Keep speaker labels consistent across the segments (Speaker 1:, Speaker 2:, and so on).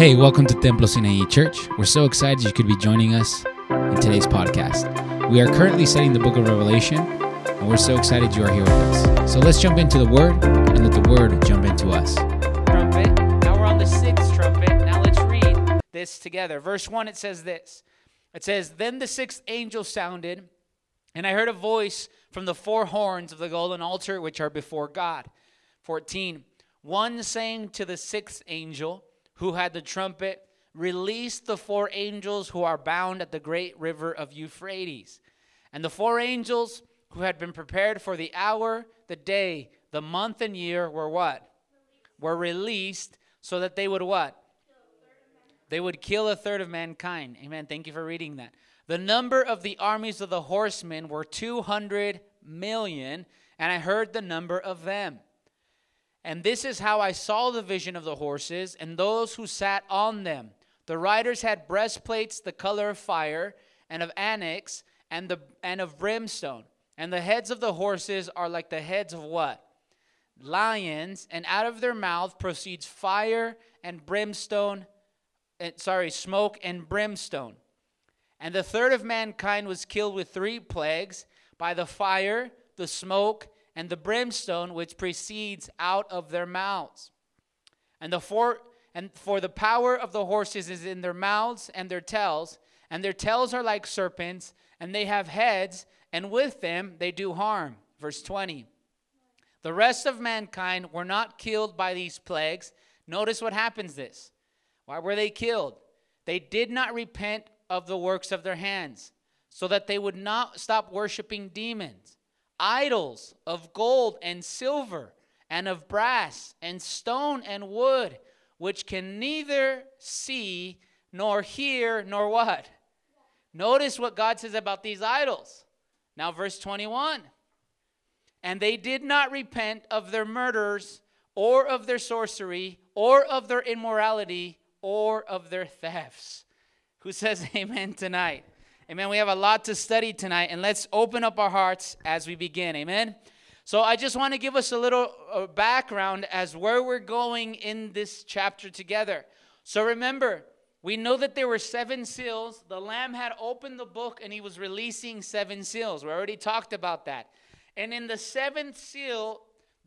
Speaker 1: Hey, welcome to Templo Sinaí Church. We're so excited you could be joining us in today's podcast. We are currently studying the book of Revelation, and we're so excited you are here with us. So let's jump into the Word and let the Word jump into us.
Speaker 2: trumpet. Now we're on the sixth trumpet. Now let's read this together. Verse 1, it says this It says, Then the sixth angel sounded, and I heard a voice from the four horns of the golden altar which are before God. 14, one saying to the sixth angel who had the trumpet, Release the four angels who are bound at the great river of Euphrates. And the four angels who had been prepared for the hour, the day, the month, and year were what? were released so that they would what? They would kill a third of mankind. Amen. Thank you for reading that. The number of the armies of the horsemen were 200 million, and I heard the number of them. And this is how I saw the vision of the horses and those who sat on them. The riders had breastplates the color of fire and of onyx and the and of brimstone. And the heads of the horses are like the heads of what? lions, and out of their mouth proceeds fire and brimstone, eh, sorry, smoke and brimstone. And the third of mankind was killed with three plagues by the fire, the smoke, and the brimstone which proceeds out of their mouths. And the four and for the power of the horses is in their mouths and their tails, and their tails are like serpents, and they have heads, and with them they do harm. Verse 20. The rest of mankind were not killed by these plagues. Notice what happens this. Why were they killed? They did not repent of the works of their hands, so that they would not stop worshiping demons, idols of gold and silver, and of brass, and stone and wood, which can neither see nor hear nor what? Notice what God says about these idols. Now, verse 21. And they did not repent of their murders, or of their sorcery, or of their immorality, or of their thefts. Who says amen tonight? Amen. We have a lot to study tonight, and let's open up our hearts as we begin. Amen. So I just want to give us a little uh, background as where we're going in this chapter together. So remember, we know that there were seven seals. The Lamb had opened the book and he was releasing seven seals. We already talked about that. And in the seventh seal,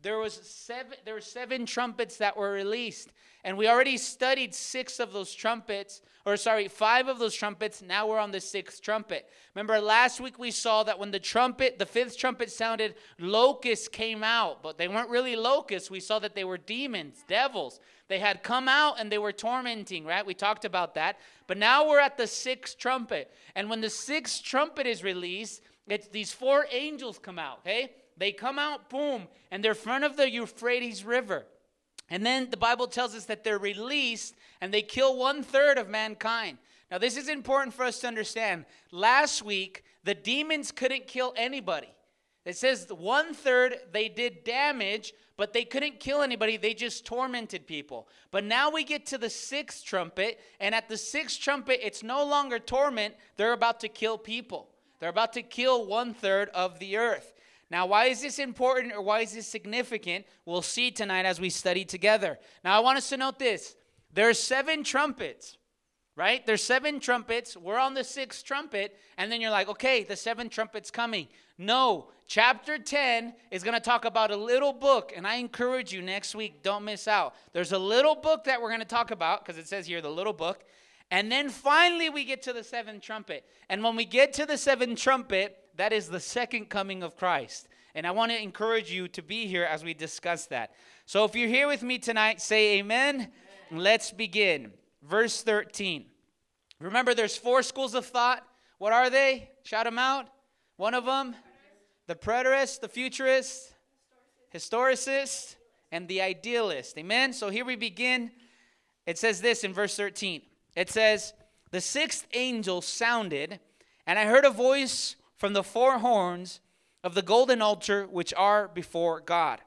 Speaker 2: there was seven there were seven trumpets that were released. And we already studied six of those trumpets, or sorry, five of those trumpets. Now we're on the sixth trumpet. Remember last week we saw that when the trumpet, the fifth trumpet sounded, locusts came out, but they weren't really locusts. We saw that they were demons, devils. They had come out and they were tormenting, right? We talked about that. But now we're at the sixth trumpet. And when the sixth trumpet is released, it's these four angels come out, okay? They come out, boom, and they're in front of the Euphrates River. And then the Bible tells us that they're released and they kill one third of mankind. Now, this is important for us to understand. Last week, the demons couldn't kill anybody. It says one third they did damage, but they couldn't kill anybody. They just tormented people. But now we get to the sixth trumpet, and at the sixth trumpet, it's no longer torment, they're about to kill people. They're about to kill one third of the earth. Now, why is this important or why is this significant? We'll see tonight as we study together. Now, I want us to note this there are seven trumpets, right? There's seven trumpets. We're on the sixth trumpet, and then you're like, okay, the seventh trumpet's coming. No, chapter 10 is going to talk about a little book, and I encourage you next week, don't miss out. There's a little book that we're going to talk about because it says here the little book. And then finally, we get to the seventh trumpet. And when we get to the seventh trumpet, that is the second coming of Christ. And I want to encourage you to be here as we discuss that. So if you're here with me tonight, say amen. amen. Let's begin. Verse 13. Remember, there's four schools of thought. What are they? Shout them out. One of them, the preterist, the futurist, historicist, and the idealist. Amen. So here we begin. It says this in verse 13. It says, The sixth angel sounded, and I heard a voice from the four horns of the golden altar which are before God.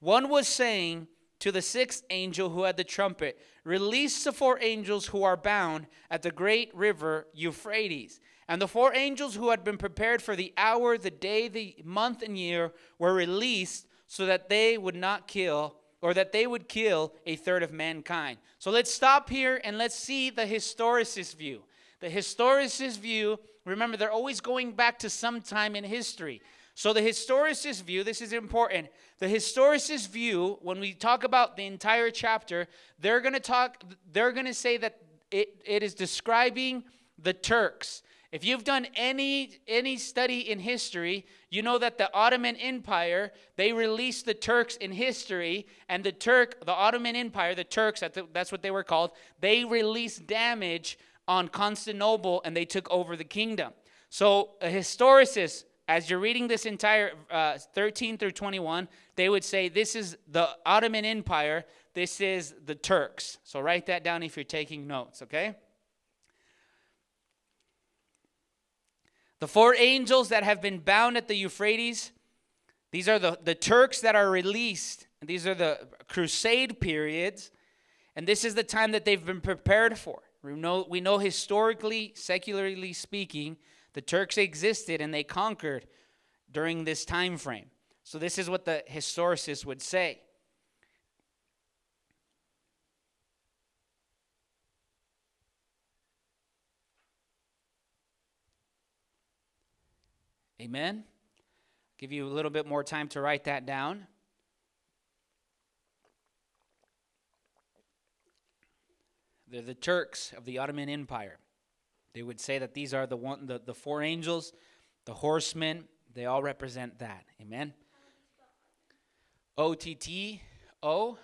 Speaker 2: One was saying to the sixth angel who had the trumpet, Release the four angels who are bound at the great river Euphrates. And the four angels who had been prepared for the hour, the day, the month, and year were released so that they would not kill or that they would kill a third of mankind. So let's stop here and let's see the historicist view. The historicist view, remember, they're always going back to some time in history. So the historicist view, this is important. The historicist view, when we talk about the entire chapter, they're going to talk, they're going to say that it, it is describing the Turks. If you've done any any study in history, you know that the Ottoman Empire, they released the Turks in history, and the Turk, the Ottoman Empire, the Turks, that's what they were called, they released damage on Constantinople and they took over the kingdom. So a historicist, as you're reading this entire uh, 13 through 21, they would say this is the Ottoman Empire, this is the Turks. So write that down if you're taking notes, okay? The four angels that have been bound at the Euphrates, these are the, the Turks that are released. These are the crusade periods. And this is the time that they've been prepared for. We know, we know historically, secularly speaking, the Turks existed and they conquered during this time frame. So this is what the historicists would say. Amen. Give you a little bit more time to write that down. They're the Turks of the Ottoman Empire. They would say that these are the one the, the four angels, the horsemen, they all represent that. Amen. O T T O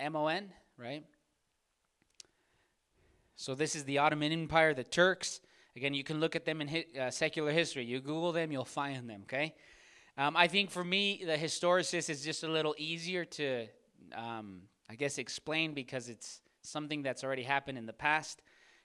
Speaker 2: M O N, right? So this is the Ottoman Empire, the Turks. Again, you can look at them in hi- uh, secular history. You Google them, you'll find them, okay? Um, I think for me, the historicist is just a little easier to, um, I guess, explain because it's something that's already happened in the past.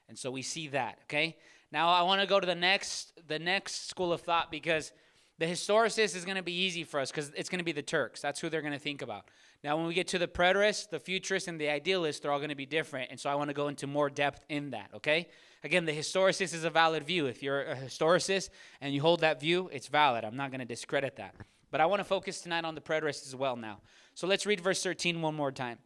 Speaker 2: And so we see that, okay? Now I want to go to the next the next school of thought because the historicist is going to be easy for us because it's going to be the Turks. That's who they're going to think about. Now, when we get to the preterist, the futurist, and the idealist, they're all going to be different. And so I want to go into more depth in that, okay? Again, the historicist is a valid view. If you're a historicist and you hold that view, it's valid. I'm not going to discredit that. But I want to focus tonight on the preterist as well now. So let's read verse 13 one more time.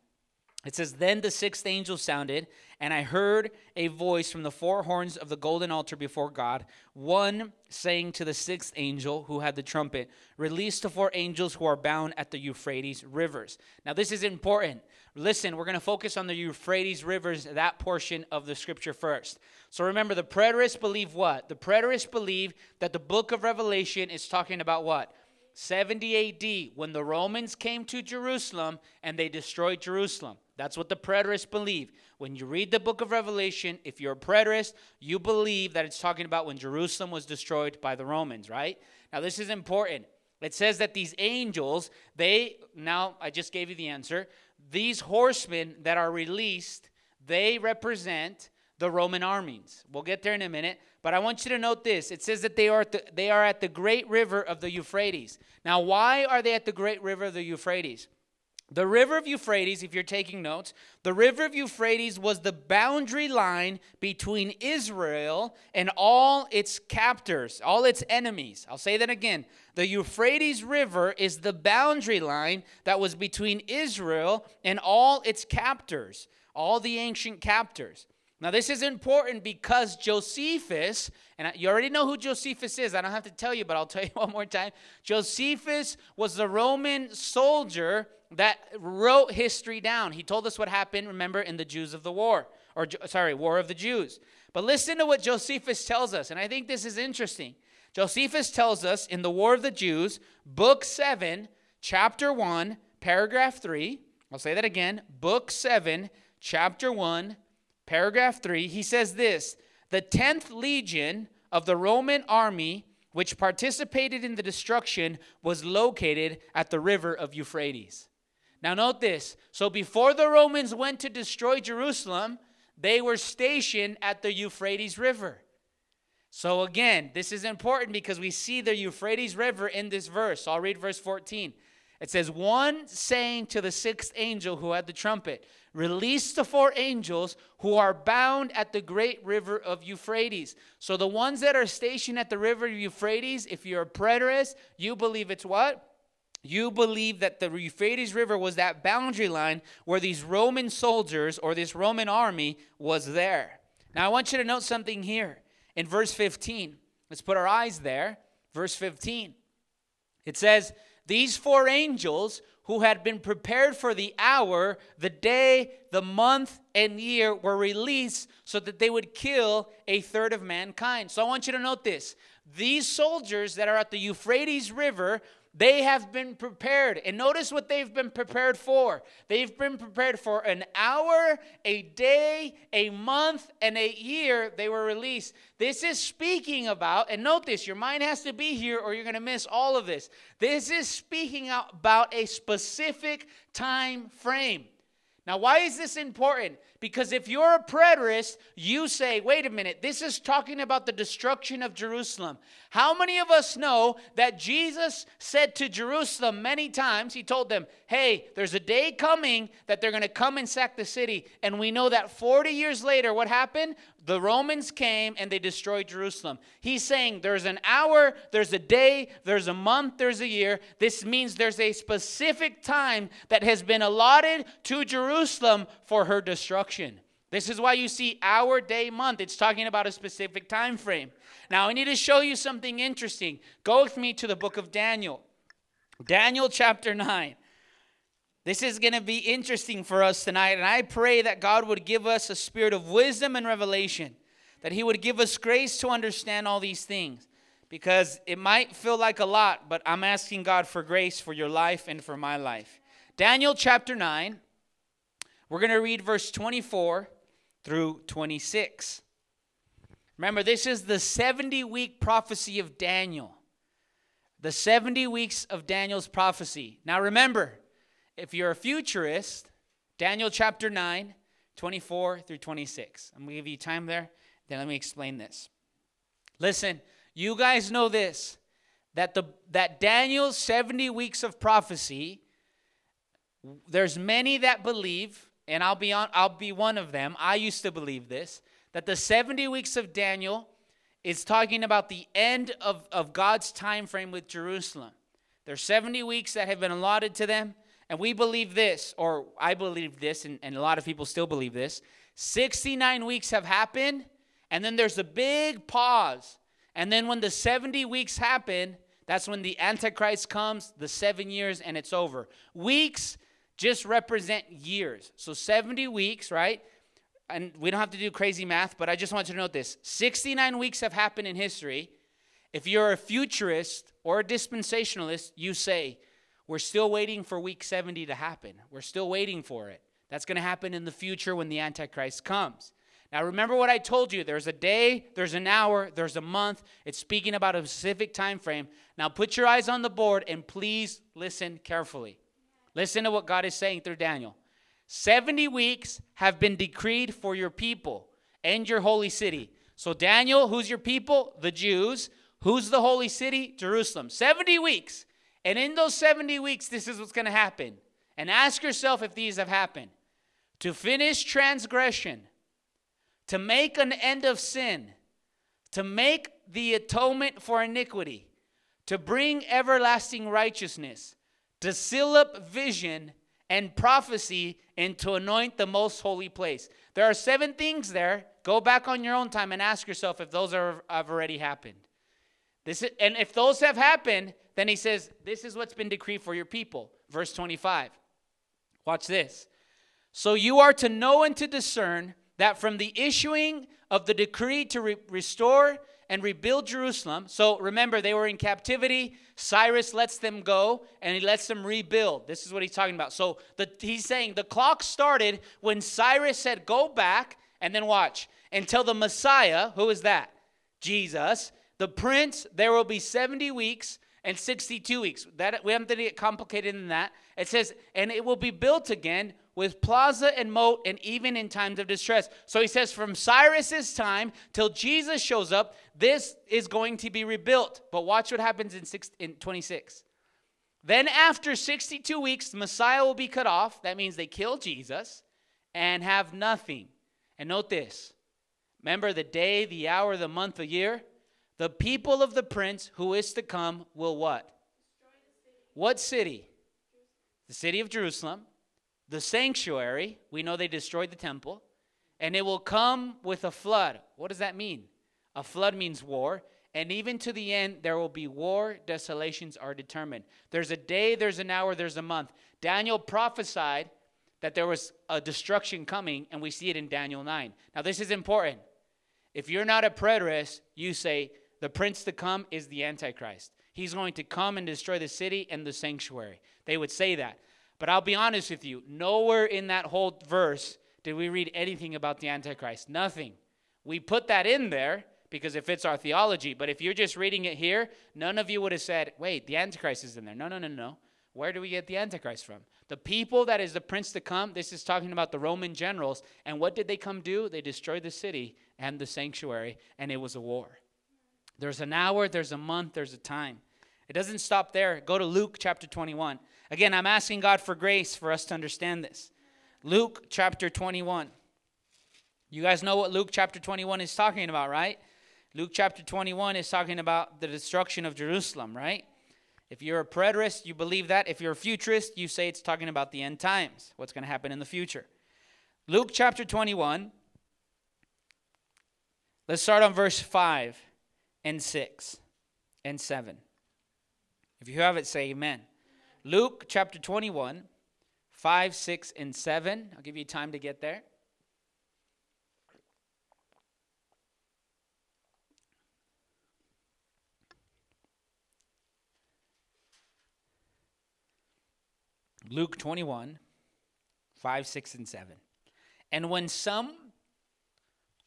Speaker 2: It says, Then the sixth angel sounded, and I heard a voice from the four horns of the golden altar before God, one saying to the sixth angel who had the trumpet, Release the four angels who are bound at the Euphrates rivers. Now, this is important. Listen, we're going to focus on the Euphrates rivers, that portion of the scripture first. So remember, the preterists believe what? The preterists believe that the book of Revelation is talking about what? 70 AD, when the Romans came to Jerusalem and they destroyed Jerusalem. That's what the preterists believe. When you read the book of Revelation, if you're a preterist, you believe that it's talking about when Jerusalem was destroyed by the Romans, right? Now, this is important. It says that these angels, they, now I just gave you the answer, these horsemen that are released, they represent the Roman armies. We'll get there in a minute, but I want you to note this. It says that they are, the, they are at the great river of the Euphrates. Now, why are they at the great river of the Euphrates? The river of Euphrates, if you're taking notes, the river of Euphrates was the boundary line between Israel and all its captors, all its enemies. I'll say that again. The Euphrates River is the boundary line that was between Israel and all its captors, all the ancient captors. Now, this is important because Josephus, and you already know who Josephus is. I don't have to tell you, but I'll tell you one more time. Josephus was the Roman soldier that wrote history down. He told us what happened, remember, in the Jews of the War, or sorry, War of the Jews. But listen to what Josephus tells us, and I think this is interesting. Josephus tells us in the War of the Jews, book 7, chapter 1, paragraph 3. I'll say that again. Book 7, chapter 1, paragraph 3. He says this The 10th legion of the Roman army, which participated in the destruction, was located at the river of Euphrates. Now, note this. So, before the Romans went to destroy Jerusalem, they were stationed at the Euphrates River. So, again, this is important because we see the Euphrates River in this verse. I'll read verse 14. It says, One saying to the sixth angel who had the trumpet, Release the four angels who are bound at the great river of Euphrates. So, the ones that are stationed at the river of Euphrates, if you're a preterist, you believe it's what? you believe that the Euphrates River was that boundary line where these Roman soldiers or this Roman army was there. Now, I want you to note something here in verse 15. Let's put our eyes there. Verse 15. It says, These four angels who had been prepared for the hour, the day, the month, and year were released so that they would kill a third of mankind. So I want you to note this. These soldiers that are at the Euphrates River they have been prepared. And notice what they've been prepared for. They've been prepared for an hour, a day, a month, and a year they were released. This is speaking about, and note this, your mind has to be here or you're going to miss all of this. This is speaking about a specific time frame. Now, why is this important? Because if you're a preterist, you say, wait a minute, this is talking about the destruction of Jerusalem. How many of us know that Jesus said to Jerusalem many times, He told them, hey, there's a day coming that they're going to come and sack the city. And we know that 40 years later, what happened? The Romans came and they destroyed Jerusalem. He's saying there's an hour, there's a day, there's a month, there's a year. This means there's a specific time that has been allotted to Jerusalem for her destruction. This is why you see hour, day, month. It's talking about a specific time frame. Now, I need to show you something interesting. Go with me to the book of Daniel. Daniel chapter 9. This is going to be interesting for us tonight, and I pray that God would give us a spirit of wisdom and revelation, that He would give us grace to understand all these things, because it might feel like a lot, but I'm asking God for grace for your life and for my life. Daniel chapter 9, we're going to read verse 24 through 26. Remember, this is the 70 week prophecy of Daniel. The 70 weeks of Daniel's prophecy. Now remember, if you're a futurist, Daniel chapter 9, 24 through 26. I'm going to give you time there. Then let me explain this. Listen, you guys know this that the that Daniel's 70 weeks of prophecy there's many that believe and I'll be on I'll be one of them. I used to believe this that the 70 weeks of Daniel is talking about the end of, of God's time frame with Jerusalem. There's 70 weeks that have been allotted to them. And we believe this, or I believe this, and, and a lot of people still believe this. 69 weeks have happened, and then there's a big pause. And then when the 70 weeks happen, that's when the Antichrist comes, the seven years, and it's over. Weeks just represent years. So 70 weeks, right? And we don't have to do crazy math, but I just want you to note this 69 weeks have happened in history. If you're a futurist or a dispensationalist, you say, we're still waiting for week 70 to happen. We're still waiting for it. That's going to happen in the future when the Antichrist comes. Now, remember what I told you there's a day, there's an hour, there's a month. It's speaking about a specific time frame. Now, put your eyes on the board and please listen carefully. Listen to what God is saying through Daniel. 70 weeks have been decreed for your people and your holy city. So, Daniel, who's your people? The Jews. Who's the holy city? Jerusalem. 70 weeks. And in those 70 weeks, this is what's going to happen. And ask yourself if these have happened. To finish transgression, to make an end of sin, to make the atonement for iniquity, to bring everlasting righteousness, to seal up vision and prophecy, and to anoint the most holy place. There are seven things there. Go back on your own time and ask yourself if those are, have already happened. This is, and if those have happened, then he says, This is what's been decreed for your people. Verse 25. Watch this. So you are to know and to discern that from the issuing of the decree to re- restore and rebuild Jerusalem. So remember, they were in captivity. Cyrus lets them go and he lets them rebuild. This is what he's talking about. So the, he's saying the clock started when Cyrus said, Go back, and then watch until the Messiah, who is that? Jesus, the prince, there will be 70 weeks and 62 weeks. That we haven't to get complicated than that. It says, and it will be built again with plaza and moat and even in times of distress. So he says, from Cyrus's time till Jesus shows up, this is going to be rebuilt. But watch what happens in, six, in 26. Then after 62 weeks, the Messiah will be cut off. That means they kill Jesus and have nothing. And note this. Remember the day, the hour, the month, the year? The people of the prince who is to come will what? Destroy the city. What city? The city of Jerusalem. The sanctuary. We know they destroyed the temple. And it will come with a flood. What does that mean? A flood means war. And even to the end, there will be war. Desolations are determined. There's a day, there's an hour, there's a month. Daniel prophesied that there was a destruction coming, and we see it in Daniel 9. Now, this is important. If you're not a preterist, you say, the prince to come is the Antichrist. He's going to come and destroy the city and the sanctuary. They would say that. But I'll be honest with you, nowhere in that whole verse did we read anything about the Antichrist. Nothing. We put that in there because it fits our theology. But if you're just reading it here, none of you would have said, wait, the Antichrist is in there. No, no, no, no. Where do we get the Antichrist from? The people that is the prince to come, this is talking about the Roman generals. And what did they come do? They destroyed the city and the sanctuary, and it was a war. There's an hour, there's a month, there's a time. It doesn't stop there. Go to Luke chapter 21. Again, I'm asking God for grace for us to understand this. Luke chapter 21. You guys know what Luke chapter 21 is talking about, right? Luke chapter 21 is talking about the destruction of Jerusalem, right? If you're a preterist, you believe that. If you're a futurist, you say it's talking about the end times, what's going to happen in the future. Luke chapter 21. Let's start on verse 5 and 6 and 7. If you have it, say amen. Luke chapter 21, 5, 6, and 7. I'll give you time to get there. Luke 21, 5, 6, and 7. And when some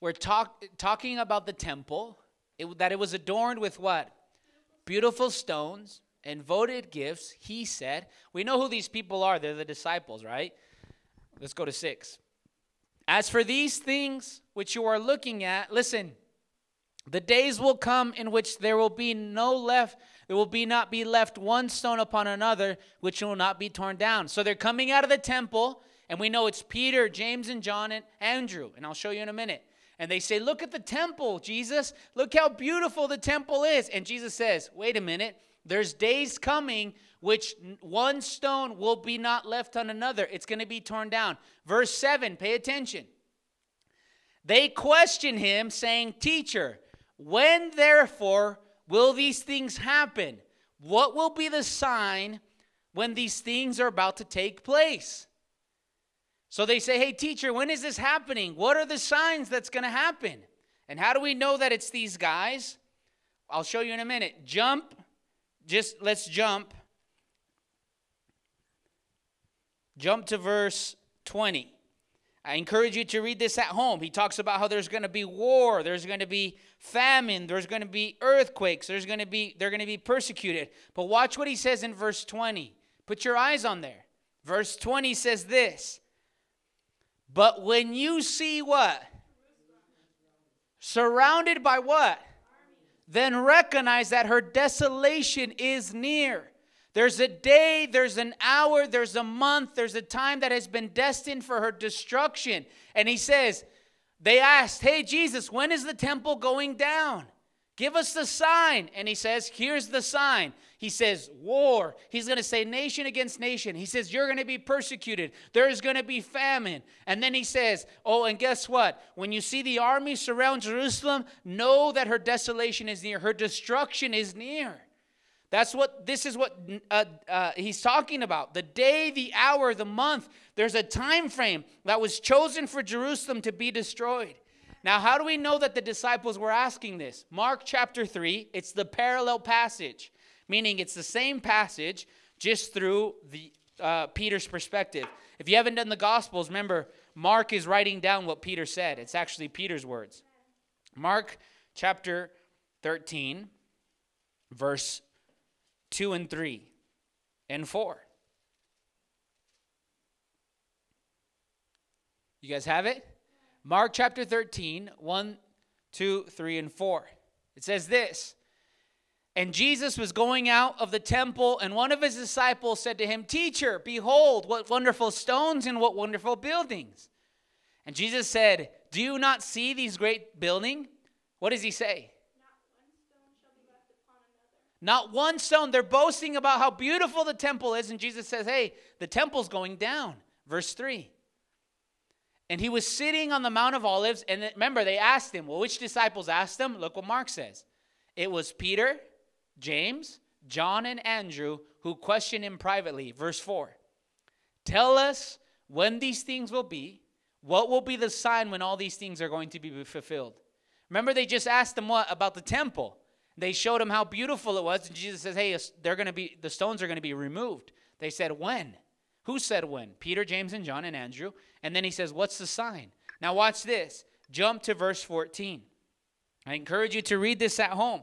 Speaker 2: were talk, talking about the temple, it, that it was adorned with what? Beautiful stones and votive gifts, he said. We know who these people are. They're the disciples, right? Let's go to six. As for these things which you are looking at, listen, the days will come in which there will be no left, there will be not be left one stone upon another, which will not be torn down. So they're coming out of the temple, and we know it's Peter, James, and John, and Andrew. And I'll show you in a minute. And they say, Look at the temple, Jesus. Look how beautiful the temple is. And Jesus says, Wait a minute. There's days coming which one stone will be not left on another. It's going to be torn down. Verse 7, pay attention. They question him, saying, Teacher, when therefore will these things happen? What will be the sign when these things are about to take place? So they say, Hey, teacher, when is this happening? What are the signs that's going to happen? And how do we know that it's these guys? I'll show you in a minute. Jump just let's jump. Jump to verse 20. I encourage you to read this at home. He talks about how there's going to be war, there's going to be famine, there's going to be earthquakes, there's going to be they're going to be persecuted. But watch what he says in verse 20. Put your eyes on there. Verse 20 says this. But when you see what? Surrounded by what? Then recognize that her desolation is near. There's a day, there's an hour, there's a month, there's a time that has been destined for her destruction. And he says, They asked, Hey, Jesus, when is the temple going down? Give us the sign. And he says, Here's the sign. He says, War. He's going to say, Nation against nation. He says, You're going to be persecuted. There's going to be famine. And then he says, Oh, and guess what? When you see the army surround Jerusalem, know that her desolation is near, her destruction is near. That's what this is what uh, uh, he's talking about. The day, the hour, the month. There's a time frame that was chosen for Jerusalem to be destroyed. Now, how do we know that the disciples were asking this? Mark chapter 3, it's the parallel passage, meaning it's the same passage just through the uh, Peter's perspective. If you haven't done the Gospels, remember, Mark is writing down what Peter said. It's actually Peter's words. Mark chapter 13, verse 2 and 3 and 4. You guys have it? Mark chapter 13, 1, 2, 3, and 4. It says this And Jesus was going out of the temple, and one of his disciples said to him, Teacher, behold, what wonderful stones and what wonderful buildings. And Jesus said, Do you not see these great building? What does he say? Not one stone. They're boasting about how beautiful the temple is. And Jesus says, Hey, the temple's going down. Verse 3. And he was sitting on the Mount of Olives. And remember, they asked him, Well, which disciples asked him? Look what Mark says. It was Peter, James, John, and Andrew who questioned him privately. Verse 4. Tell us when these things will be. What will be the sign when all these things are going to be fulfilled? Remember, they just asked him what about the temple. They showed him how beautiful it was, and Jesus says, "Hey, they're going to be the stones are going to be removed." They said, "When?" Who said when? Peter, James, and John, and Andrew. And then he says, "What's the sign?" Now watch this. Jump to verse 14. I encourage you to read this at home.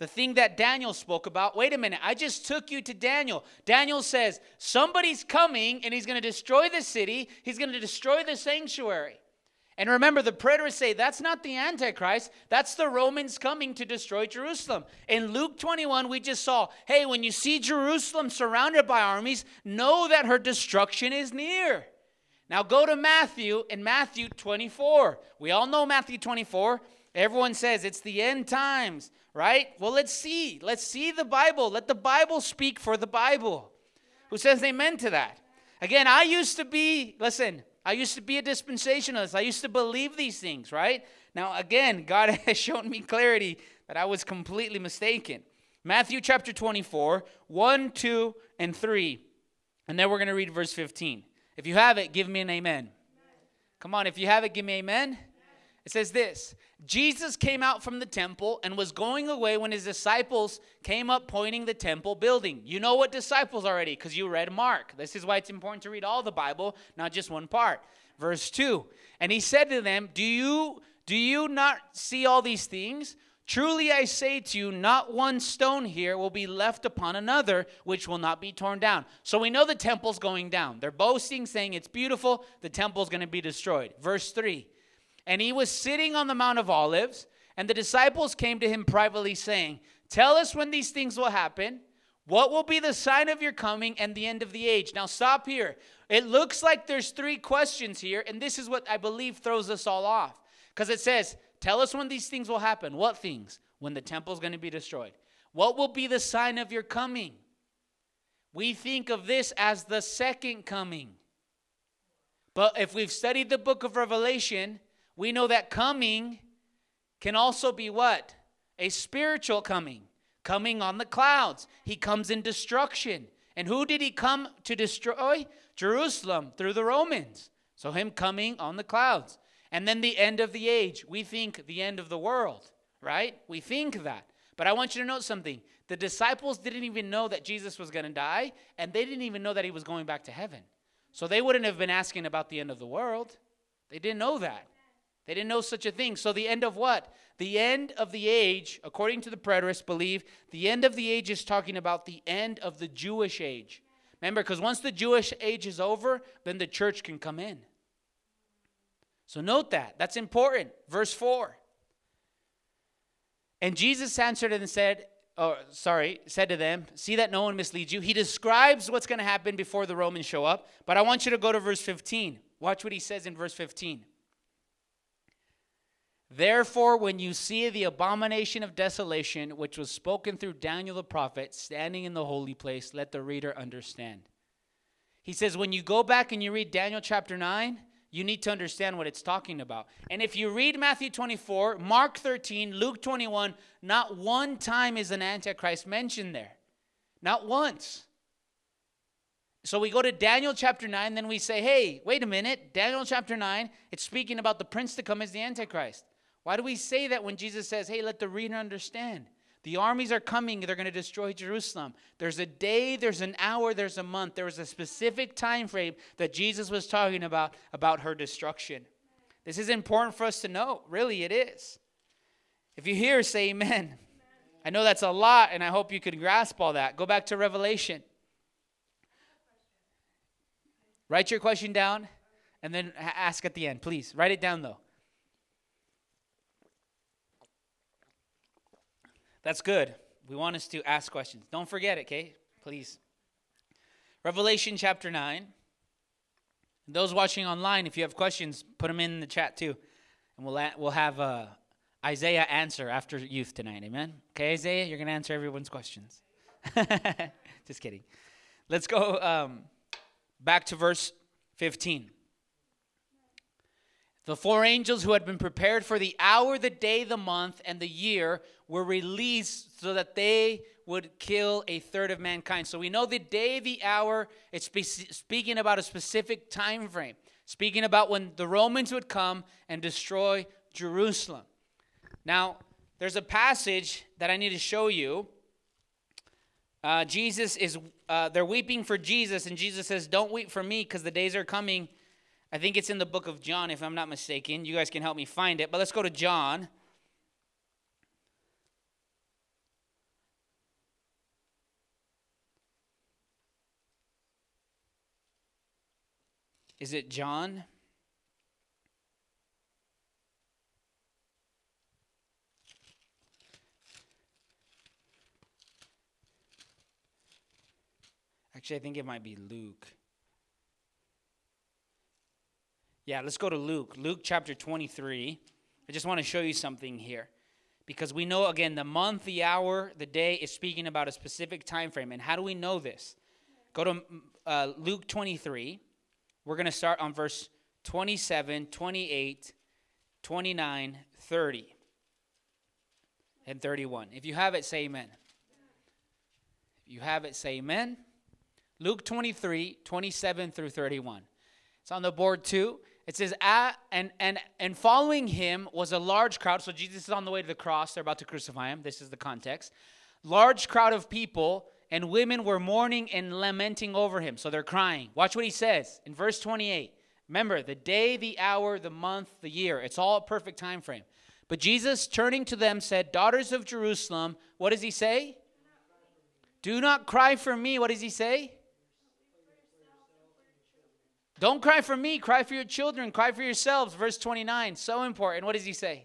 Speaker 2: the thing that Daniel spoke about, wait a minute, I just took you to Daniel. Daniel says, somebody's coming and he's going to destroy the city, he's going to destroy the sanctuary. And remember, the preterists say that's not the Antichrist, that's the Romans coming to destroy Jerusalem. In Luke 21, we just saw hey, when you see Jerusalem surrounded by armies, know that her destruction is near. Now go to Matthew in Matthew 24. We all know Matthew 24. Everyone says it's the end times, right? Well, let's see. Let's see the Bible. Let the Bible speak for the Bible. Who says amen to that? Again, I used to be, listen, I used to be a dispensationalist. I used to believe these things, right? Now, again, God has shown me clarity that I was completely mistaken. Matthew chapter 24, 1, 2, and 3. And then we're going to read verse 15. If you have it, give me an amen. amen. Come on, if you have it, give me amen. It says this Jesus came out from the temple and was going away when his disciples came up pointing the temple building. You know what disciples already because you read Mark. This is why it's important to read all the Bible, not just one part. Verse 2. And he said to them, "Do you do you not see all these things? Truly I say to you, not one stone here will be left upon another, which will not be torn down. So we know the temple's going down. They're boasting, saying it's beautiful. The temple's going to be destroyed. Verse 3 And he was sitting on the Mount of Olives, and the disciples came to him privately, saying, Tell us when these things will happen. What will be the sign of your coming and the end of the age? Now, stop here. It looks like there's three questions here, and this is what I believe throws us all off. Because it says, Tell us when these things will happen. What things? When the temple is going to be destroyed. What will be the sign of your coming? We think of this as the second coming. But if we've studied the book of Revelation, we know that coming can also be what? A spiritual coming. Coming on the clouds. He comes in destruction. And who did he come to destroy? Jerusalem through the Romans. So him coming on the clouds. And then the end of the age. We think the end of the world, right? We think that. But I want you to note something. The disciples didn't even know that Jesus was going to die, and they didn't even know that he was going back to heaven. So they wouldn't have been asking about the end of the world. They didn't know that. They didn't know such a thing. So the end of what? The end of the age, according to the preterists, believe the end of the age is talking about the end of the Jewish age. Remember, because once the Jewish age is over, then the church can come in. So note that. That's important. Verse 4. And Jesus answered and said, oh, sorry, said to them, See that no one misleads you. He describes what's going to happen before the Romans show up, but I want you to go to verse 15. Watch what he says in verse 15. Therefore, when you see the abomination of desolation, which was spoken through Daniel the prophet, standing in the holy place, let the reader understand. He says, when you go back and you read Daniel chapter 9, you need to understand what it's talking about. And if you read Matthew 24, Mark 13, Luke 21, not one time is an antichrist mentioned there. Not once. So we go to Daniel chapter 9, then we say, hey, wait a minute. Daniel chapter 9, it's speaking about the prince to come as the antichrist. Why do we say that when Jesus says, hey, let the reader understand? The armies are coming, they're going to destroy Jerusalem. There's a day, there's an hour, there's a month. There was a specific time frame that Jesus was talking about about her destruction. This is important for us to know. Really, it is. If you hear, say amen. amen. I know that's a lot, and I hope you can grasp all that. Go back to Revelation. Write your question down and then ask at the end. Please, write it down though. That's good. We want us to ask questions. Don't forget it, okay? Please. Revelation chapter 9. Those watching online, if you have questions, put them in the chat too. And we'll, we'll have uh, Isaiah answer after youth tonight. Amen? Okay, Isaiah, you're going to answer everyone's questions. Just kidding. Let's go um, back to verse 15. The four angels who had been prepared for the hour, the day, the month, and the year were released so that they would kill a third of mankind. So we know the day, the hour, it's speaking about a specific time frame, speaking about when the Romans would come and destroy Jerusalem. Now, there's a passage that I need to show you. Uh, Jesus is, uh, they're weeping for Jesus, and Jesus says, Don't weep for me because the days are coming I think it's in the book of John, if I'm not mistaken. You guys can help me find it. But let's go to John. Is it John? Actually, I think it might be Luke. Yeah, let's go to Luke. Luke chapter 23. I just want to show you something here. Because we know, again, the month, the hour, the day is speaking about a specific time frame. And how do we know this? Go to uh, Luke 23. We're going to start on verse 27, 28, 29, 30, and 31. If you have it, say amen. If you have it, say amen. Luke 23, 27 through 31. It's on the board too. It says, and, and, and following him was a large crowd. So Jesus is on the way to the cross. They're about to crucify him. This is the context. Large crowd of people, and women were mourning and lamenting over him. So they're crying. Watch what he says in verse 28. Remember, the day, the hour, the month, the year. It's all a perfect time frame. But Jesus, turning to them, said, Daughters of Jerusalem, what does he say? Do not cry for me. What does he say? Don't cry for me, cry for your children, cry for yourselves. Verse 29, so important. What does he say?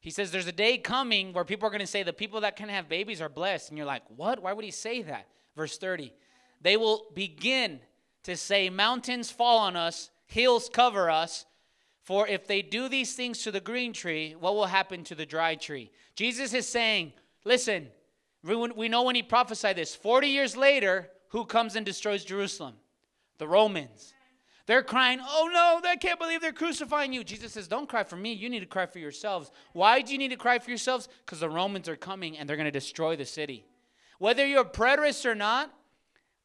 Speaker 2: He says there's a day coming where people are going to say the people that can have babies are blessed. And you're like, what? Why would he say that? Verse 30. They will begin to say, Mountains fall on us, hills cover us, for if they do these things to the green tree, what will happen to the dry tree? Jesus is saying, listen, we know when he prophesied this, 40 years later, who comes and destroys Jerusalem? The Romans. They're crying, oh no, I can't believe they're crucifying you. Jesus says, don't cry for me. You need to cry for yourselves. Why do you need to cry for yourselves? Because the Romans are coming and they're going to destroy the city. Whether you're a preterist or not,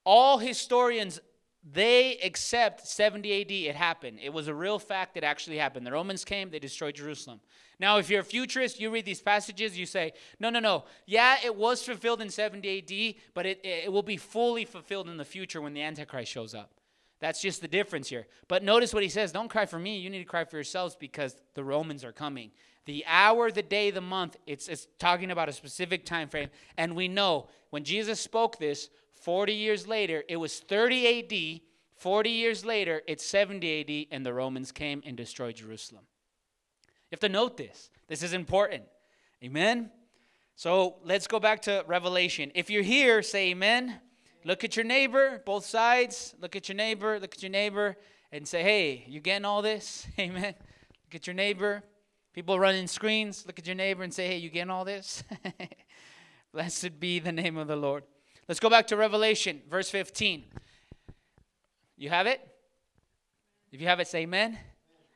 Speaker 2: all historians they accept 70 AD it happened. It was a real fact that actually happened. The Romans came, they destroyed Jerusalem. Now, if you're a futurist, you read these passages, you say, no, no, no. Yeah, it was fulfilled in 70 AD, but it, it will be fully fulfilled in the future when the Antichrist shows up. That's just the difference here. But notice what he says don't cry for me. You need to cry for yourselves because the Romans are coming. The hour, the day, the month, it's, it's talking about a specific time frame. And we know when Jesus spoke this, 40 years later, it was 30 AD. 40 years later, it's 70 AD, and the Romans came and destroyed Jerusalem. You have to note this. This is important. Amen? So let's go back to Revelation. If you're here, say amen. Look at your neighbor, both sides. Look at your neighbor, look at your neighbor, and say, hey, you getting all this? Amen. Look at your neighbor. People running screens, look at your neighbor and say, hey, you getting all this? Blessed be the name of the Lord. Let's go back to Revelation, verse 15. You have it? If you have it, say amen.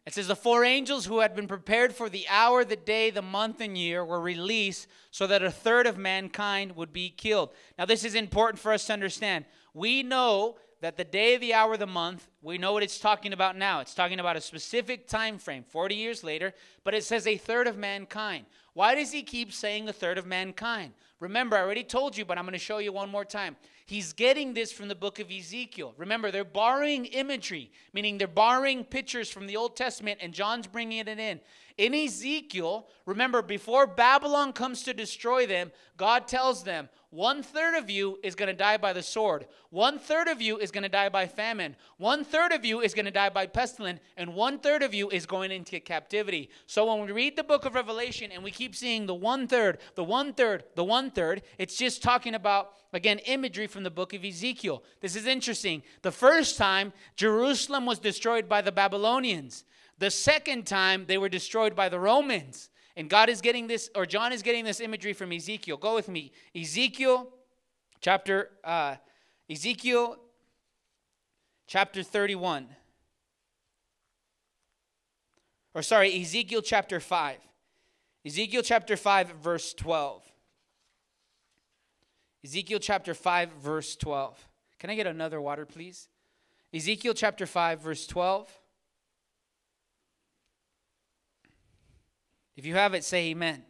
Speaker 2: It says, The four angels who had been prepared for the hour, the day, the month, and year were released so that a third of mankind would be killed. Now, this is important for us to understand. We know that the day, the hour, the month, we know what it's talking about now. It's talking about a specific time frame, 40 years later, but it says a third of mankind. Why does he keep saying a third of mankind? Remember, I already told you, but I'm going to show you one more time. He's getting this from the book of Ezekiel. Remember, they're borrowing imagery, meaning they're borrowing pictures from the Old Testament, and John's bringing it in. In Ezekiel, remember, before Babylon comes to destroy them, God tells them, one third of you is going to die by the sword. One third of you is going to die by famine. One third of you is going to die by pestilence. And one third of you is going into captivity. So when we read the book of Revelation and we keep seeing the one third, the one third, the one third, it's just talking about, again, imagery from the book of Ezekiel. This is interesting. The first time, Jerusalem was destroyed by the Babylonians. The second time, they were destroyed by the Romans. And God is getting this, or John is getting this imagery from Ezekiel. Go with me. Ezekiel chapter, uh, Ezekiel chapter 31. Or sorry, Ezekiel chapter 5. Ezekiel chapter 5, verse 12. Ezekiel chapter 5, verse 12. Can I get another water, please? Ezekiel chapter 5, verse 12. If you have it, say amen.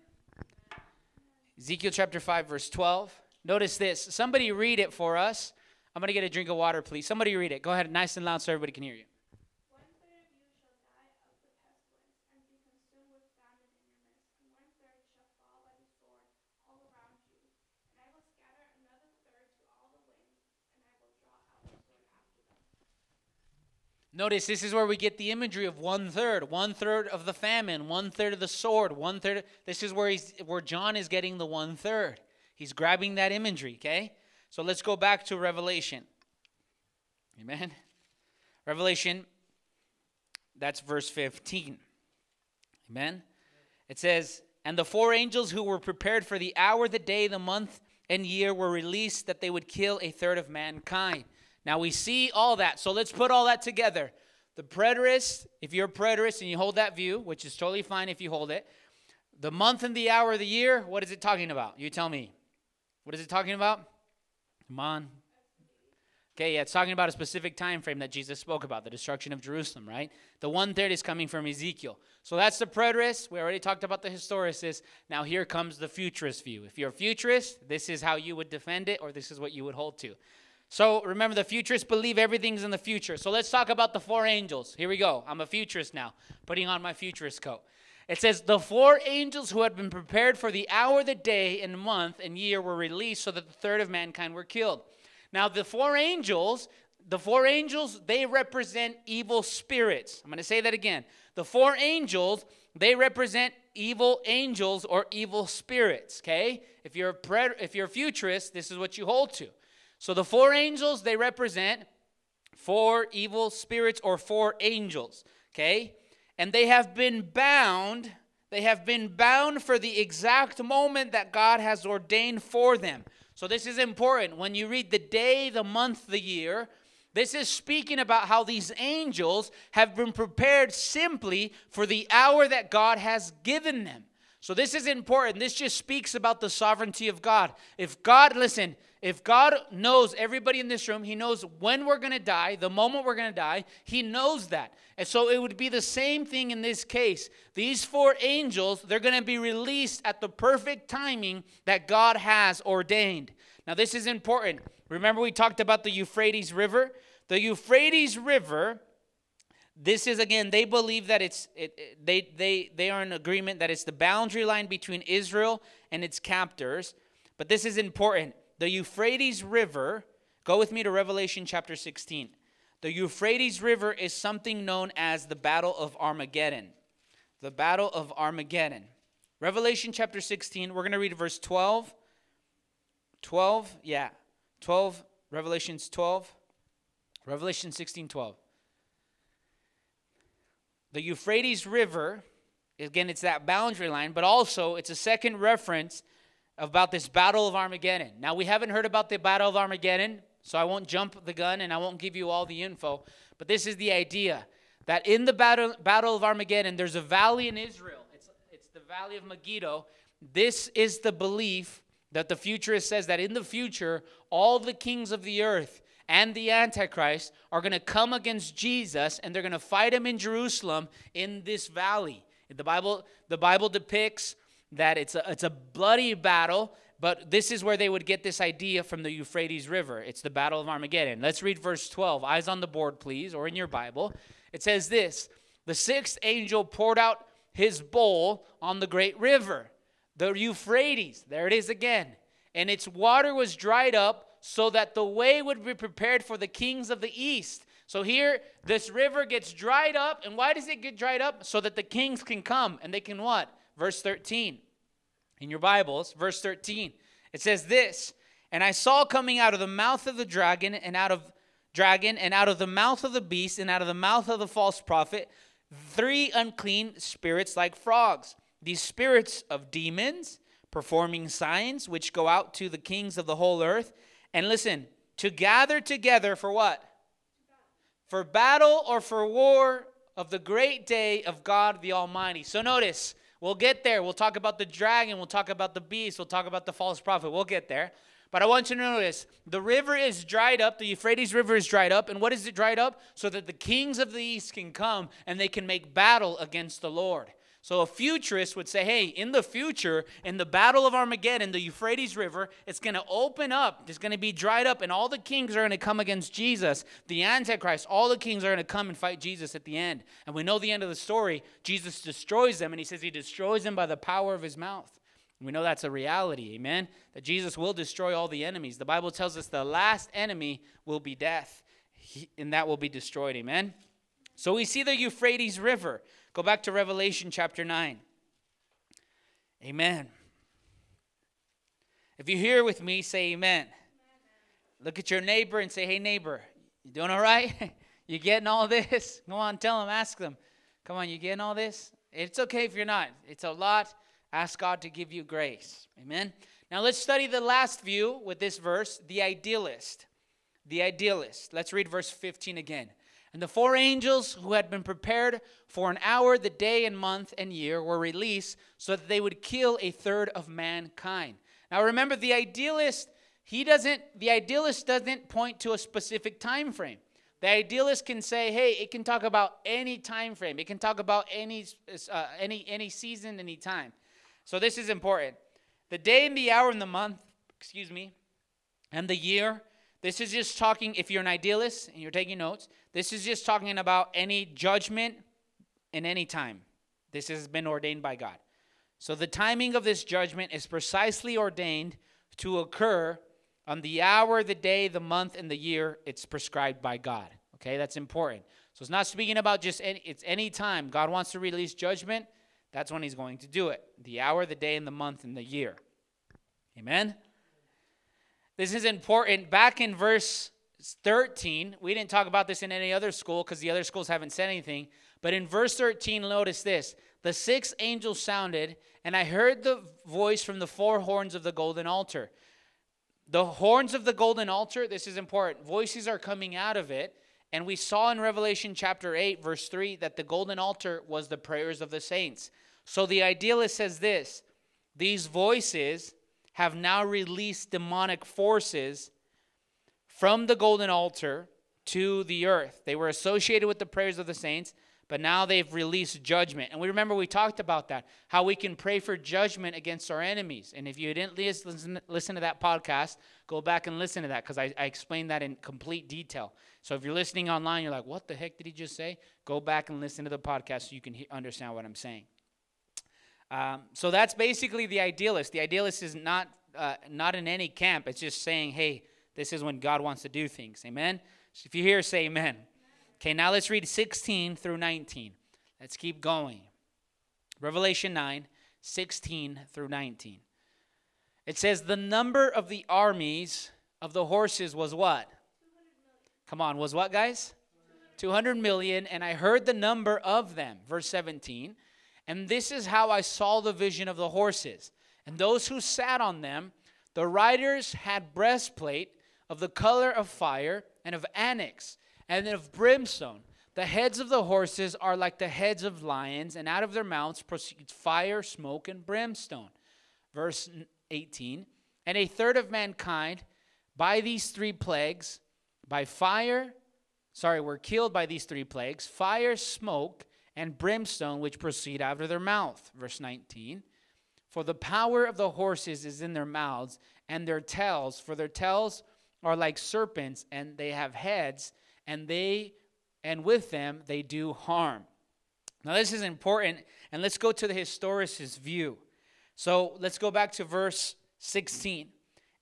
Speaker 2: Ezekiel chapter 5, verse 12. Notice this. Somebody read it for us. I'm going to get a drink of water, please. Somebody read it. Go ahead, nice and loud so everybody can hear you. Notice this is where we get the imagery of one third, one third of the famine, one third of the sword, one third. This is where he's where John is getting the one third. He's grabbing that imagery. Okay, so let's go back to Revelation. Amen. Revelation. That's verse fifteen. Amen. It says, "And the four angels who were prepared for the hour, the day, the month, and year were released that they would kill a third of mankind." Now we see all that. So let's put all that together. The preterist, if you're a preterist and you hold that view, which is totally fine if you hold it, the month and the hour of the year, what is it talking about? You tell me. What is it talking about? Come on. Okay, yeah, it's talking about a specific time frame that Jesus spoke about, the destruction of Jerusalem, right? The one third is coming from Ezekiel. So that's the preterist. We already talked about the historicist. Now here comes the futurist view. If you're a futurist, this is how you would defend it, or this is what you would hold to. So remember, the futurists believe everything's in the future. So let's talk about the four angels. Here we go. I'm a futurist now, putting on my futurist coat. It says, The four angels who had been prepared for the hour, the day, and month, and year were released so that the third of mankind were killed. Now, the four angels, the four angels, they represent evil spirits. I'm going to say that again. The four angels, they represent evil angels or evil spirits, okay? If you're a pred- if you're a futurist, this is what you hold to. So the four angels, they represent four evil spirits or four angels, okay? And they have been bound, they have been bound for the exact moment that God has ordained for them. So this is important. When you read the day, the month, the year, this is speaking about how these angels have been prepared simply for the hour that God has given them. So this is important. This just speaks about the sovereignty of God. If God, listen, if God knows everybody in this room, He knows when we're going to die, the moment we're going to die, He knows that. And so it would be the same thing in this case. These four angels, they're going to be released at the perfect timing that God has ordained. Now, this is important. Remember, we talked about the Euphrates River? The Euphrates River this is again they believe that it's it, they they they are in agreement that it's the boundary line between israel and its captors but this is important the Euphrates River, go with me to Revelation chapter 16. The Euphrates River is something known as the Battle of Armageddon. The Battle of Armageddon. Revelation chapter 16, we're going to read verse 12. 12, yeah. 12, Revelations 12. Revelation 16, 12. The Euphrates River, again, it's that boundary line, but also it's a second reference about this Battle of Armageddon. Now, we haven't heard about the Battle of Armageddon, so I won't jump the gun and I won't give you all the info. But this is the idea that in the Battle, battle of Armageddon, there's a valley in Israel. It's, it's the Valley of Megiddo. This is the belief that the futurist says that in the future, all the kings of the earth and the Antichrist are going to come against Jesus and they're going to fight him in Jerusalem in this valley. The Bible, the Bible depicts that it's a, it's a bloody battle, but this is where they would get this idea from the Euphrates River. It's the Battle of Armageddon. Let's read verse 12. Eyes on the board, please, or in your Bible. It says this The sixth angel poured out his bowl on the great river, the Euphrates. There it is again. And its water was dried up so that the way would be prepared for the kings of the east. So here, this river gets dried up. And why does it get dried up? So that the kings can come and they can what? Verse 13. In your Bibles, verse 13. It says this And I saw coming out of the mouth of the dragon and out of dragon and out of the mouth of the beast and out of the mouth of the false prophet three unclean spirits like frogs. These spirits of demons performing signs which go out to the kings of the whole earth. And listen, to gather together for what? For battle or for war of the great day of God the Almighty. So notice, we'll get there. We'll talk about the dragon, we'll talk about the beast, we'll talk about the false prophet. We'll get there. But I want you to notice the river is dried up, the Euphrates River is dried up. And what is it dried up? So that the kings of the east can come and they can make battle against the Lord. So a futurist would say, hey, in the future, in the Battle of Armageddon, the Euphrates River, it's going to open up, it's going to be dried up, and all the kings are going to come against Jesus, the Antichrist. All the kings are going to come and fight Jesus at the end. And we know the end of the story. Jesus destroys them, and he says he destroys them by the power of his mouth. We know that's a reality, amen? That Jesus will destroy all the enemies. The Bible tells us the last enemy will be death, and that will be destroyed, amen? So we see the Euphrates River. Go back to Revelation chapter 9. Amen. If you're here with me, say amen. Look at your neighbor and say, hey, neighbor, you doing all right? you getting all this? Come on, tell them, ask them. Come on, you getting all this? It's okay if you're not. It's a lot. Ask God to give you grace. Amen. Now let's study the last view with this verse the idealist. The idealist. Let's read verse 15 again. And the four angels who had been prepared for an hour, the day and month and year were released so that they would kill a third of mankind. Now remember the idealist he doesn't the idealist doesn't point to a specific time frame. The idealist can say, "Hey, it can talk about any time frame. It can talk about any uh, any any season, any time." So this is important. The day and the hour and the month, excuse me, and the year. This is just talking, if you're an idealist and you're taking notes, this is just talking about any judgment in any time. This has been ordained by God. So the timing of this judgment is precisely ordained to occur on the hour, the day, the month, and the year it's prescribed by God. Okay, that's important. So it's not speaking about just any, it's any time God wants to release judgment. That's when he's going to do it the hour, the day, and the month, and the year. Amen? This is important. Back in verse 13, we didn't talk about this in any other school because the other schools haven't said anything. But in verse 13, notice this The sixth angel sounded, and I heard the voice from the four horns of the golden altar. The horns of the golden altar, this is important. Voices are coming out of it. And we saw in Revelation chapter 8, verse 3, that the golden altar was the prayers of the saints. So the idealist says this these voices have now released demonic forces from the golden altar to the earth. They were associated with the prayers of the saints, but now they've released judgment. And we remember we talked about that, how we can pray for judgment against our enemies. And if you didn't listen, listen to that podcast, go back and listen to that because I, I explained that in complete detail. So if you're listening online, you're like, what the heck did he just say? Go back and listen to the podcast so you can he- understand what I'm saying. Um, so that's basically the idealist. The idealist is not uh, not in any camp. It's just saying, hey, this is when God wants to do things. Amen. So if you hear, say amen. Okay, now let's read 16 through 19. Let's keep going. Revelation 9, 16 through 19. It says, The number of the armies of the horses was what? Come on, was what, guys? 200 million. And I heard the number of them. Verse 17. And this is how I saw the vision of the horses. And those who sat on them, the riders had breastplate of the color of fire and of onyx and of brimstone. The heads of the horses are like the heads of lions, and out of their mouths proceeds fire, smoke, and brimstone. Verse 18 And a third of mankind by these three plagues, by fire, sorry, were killed by these three plagues fire, smoke, and brimstone, which proceed out of their mouth. Verse 19 For the power of the horses is in their mouths, and their tails, for their tails are like serpents, and they have heads, and they and with them they do harm. Now this is important, and let's go to the historicist view. So let's go back to verse 16.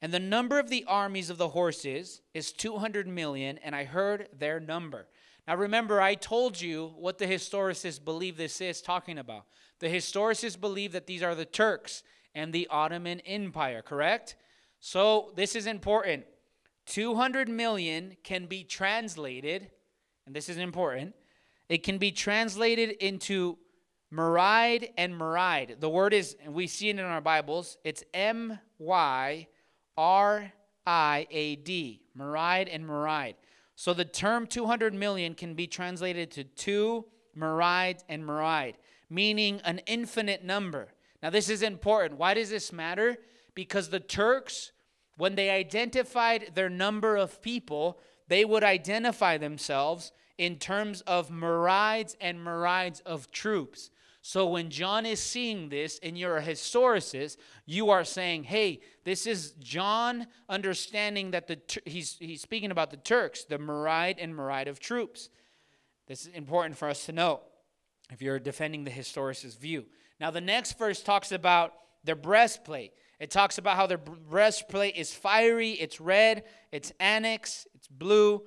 Speaker 2: And the number of the armies of the horses is 200 million, and I heard their number. Now remember, I told you what the historicists believe this is talking about. The historicists believe that these are the Turks and the Ottoman Empire, correct? So this is important. 200 million can be translated, and this is important, it can be translated into Myride and Myride. The word is, and we see it in our Bibles, it's M Y R I A D. Myride and Myride. So the term 200 million can be translated to two Myride and Myride, meaning an infinite number. Now, this is important. Why does this matter? Because the Turks, when they identified their number of people, they would identify themselves in terms of myriads and myriads of troops. So when John is seeing this and you're a historicist, you are saying, hey, this is John understanding that the he's, he's speaking about the Turks, the myriad and myriad of troops. This is important for us to know if you're defending the historicist view. Now, the next verse talks about their breastplate. It talks about how their breastplate is fiery, it's red, it's onyx, it's blue.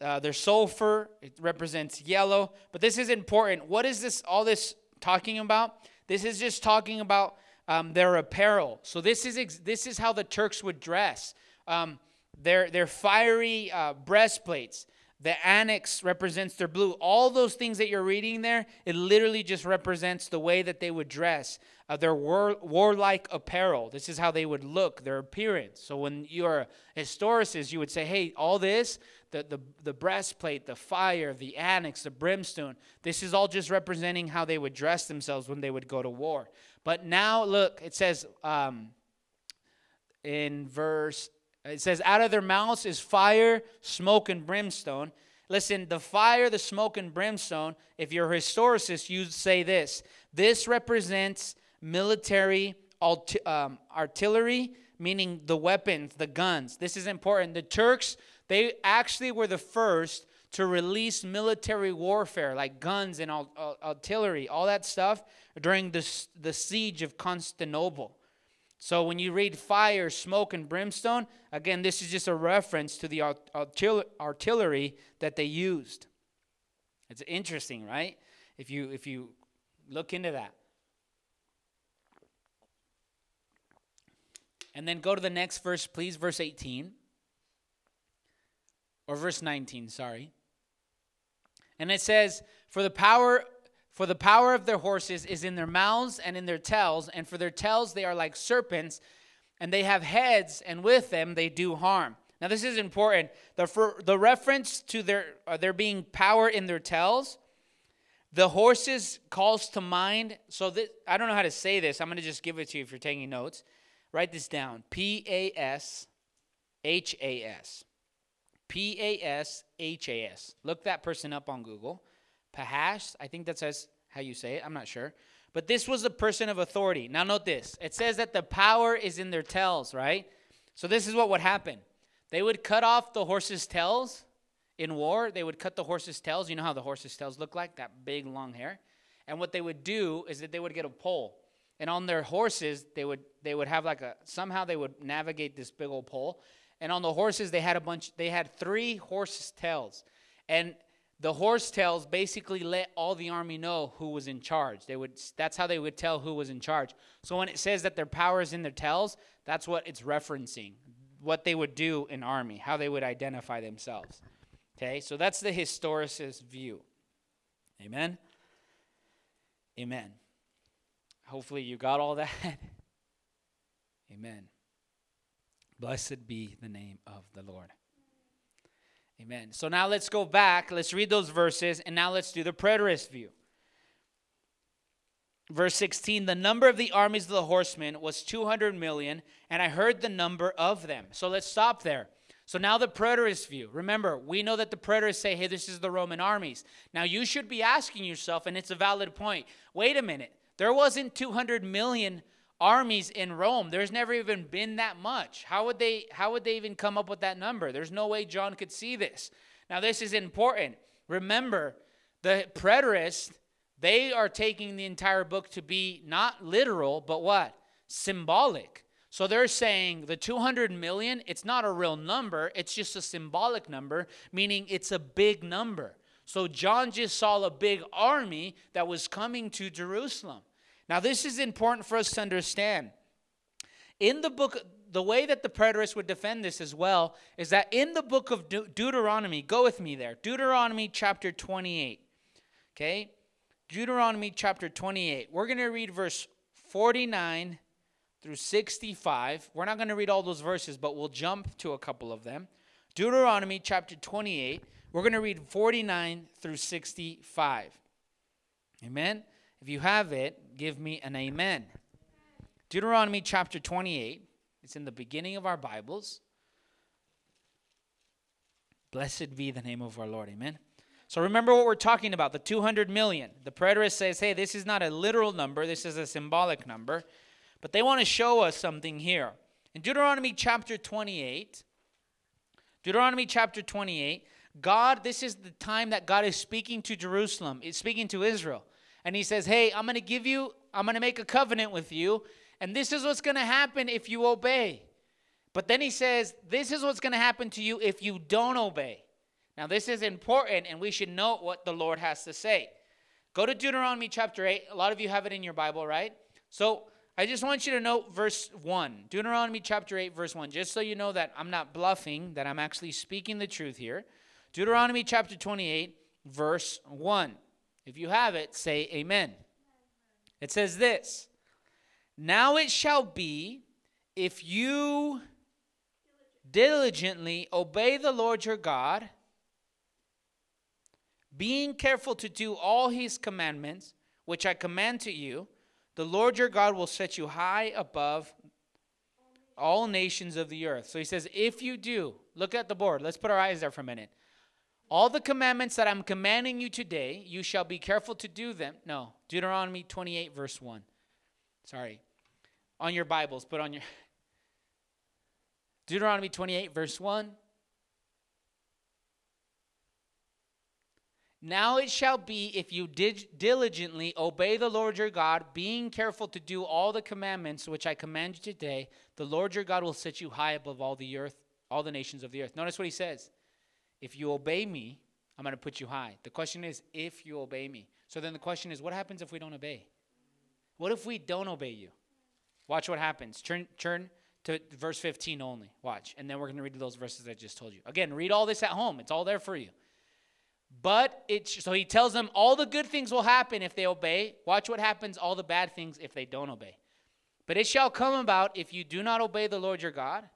Speaker 2: Uh, their sulfur, it represents yellow. But this is important. What is this, all this talking about? This is just talking about um, their apparel. So this is, ex- this is how the Turks would dress. Um, their, their fiery uh, breastplates. The onyx represents their blue. All those things that you're reading there, it literally just represents the way that they would dress, uh, their war, warlike apparel. This is how they would look, their appearance. So when you're a historicist, you would say, hey, all this, the, the, the breastplate, the fire, the onyx, the brimstone, this is all just representing how they would dress themselves when they would go to war. But now, look, it says um, in verse it says, Out of their mouths is fire, smoke, and brimstone. Listen, the fire, the smoke, and brimstone, if you're a historicist, you'd say this. This represents military um, artillery, meaning the weapons, the guns. This is important. The Turks, they actually were the first to release military warfare, like guns and artillery, all that stuff, during the, the siege of Constantinople. So when you read fire, smoke, and brimstone, again, this is just a reference to the artillery that they used. It's interesting, right? If you if you look into that. And then go to the next verse, please, verse 18. Or verse 19, sorry. And it says, For the power for the power of their horses is in their mouths and in their tails, and for their tails they are like serpents, and they have heads, and with them they do harm. Now, this is important. The, for, the reference to their, uh, there being power in their tails, the horses calls to mind. So, this, I don't know how to say this. I'm going to just give it to you if you're taking notes. Write this down P A S H A S. P A S H A S. Look that person up on Google. Pahash, I think that says how you say it. I'm not sure. But this was a person of authority. Now, note this it says that the power is in their tails, right? So, this is what would happen they would cut off the horse's tails in war. They would cut the horse's tails. You know how the horse's tails look like? That big, long hair. And what they would do is that they would get a pole. And on their horses, they would they would have like a somehow they would navigate this big old pole. And on the horses, they had a bunch. They had three horses' tails, and the horse tails basically let all the army know who was in charge. They would that's how they would tell who was in charge. So when it says that their power is in their tails, that's what it's referencing. What they would do in army, how they would identify themselves. Okay? So that's the historicist view. Amen. Amen. Hopefully you got all that. Amen. Blessed be the name of the Lord. Amen. So now let's go back. Let's read those verses, and now let's do the preterist view. Verse 16 The number of the armies of the horsemen was 200 million, and I heard the number of them. So let's stop there. So now the preterist view. Remember, we know that the preterists say, hey, this is the Roman armies. Now you should be asking yourself, and it's a valid point wait a minute, there wasn't 200 million armies in Rome. There's never even been that much. How would they how would they even come up with that number? There's no way John could see this. Now this is important. Remember, the preterists, they are taking the entire book to be not literal, but what? Symbolic. So they're saying the 200 million, it's not a real number, it's just a symbolic number, meaning it's a big number. So John just saw a big army that was coming to Jerusalem. Now, this is important for us to understand. In the book, the way that the preterists would defend this as well is that in the book of De- Deuteronomy, go with me there, Deuteronomy chapter 28. Okay? Deuteronomy chapter 28. We're going to read verse 49 through 65. We're not going to read all those verses, but we'll jump to a couple of them. Deuteronomy chapter 28. We're going to read 49 through 65. Amen. If you have it, give me an amen. Deuteronomy chapter 28. It's in the beginning of our Bibles. Blessed be the name of our Lord. Amen. So remember what we're talking about the 200 million. The preterist says, hey, this is not a literal number, this is a symbolic number. But they want to show us something here. In Deuteronomy chapter 28, Deuteronomy chapter 28, God, this is the time that God is speaking to Jerusalem, it's speaking to Israel. And he says, Hey, I'm going to give you, I'm going to make a covenant with you, and this is what's going to happen if you obey. But then he says, This is what's going to happen to you if you don't obey. Now, this is important, and we should note what the Lord has to say. Go to Deuteronomy chapter 8. A lot of you have it in your Bible, right? So, I just want you to note verse 1. Deuteronomy chapter 8, verse 1, just so you know that I'm not bluffing, that I'm actually speaking the truth here. Deuteronomy chapter 28, verse 1. If you have it, say amen. It says this Now it shall be if you diligently obey the Lord your God, being careful to do all his commandments, which I command to you the Lord your God will set you high above all nations of the earth. So he says, if you do, look at the board. Let's put our eyes there for a minute. All the commandments that I'm commanding you today, you shall be careful to do them. No, Deuteronomy 28, verse 1. Sorry. On your Bibles, put on your. Deuteronomy 28, verse 1. Now it shall be if you diligently obey the Lord your God, being careful to do all the commandments which I command you today, the Lord your God will set you high above all the earth, all the nations of the earth. Notice what he says. If you obey me, I'm going to put you high. The question is if you obey me. So then the question is what happens if we don't obey? What if we don't obey you? Watch what happens. Turn turn to verse 15 only. Watch. And then we're going to read those verses I just told you. Again, read all this at home. It's all there for you. But it so he tells them all the good things will happen if they obey. Watch what happens all the bad things if they don't obey. But it shall come about if you do not obey the Lord your God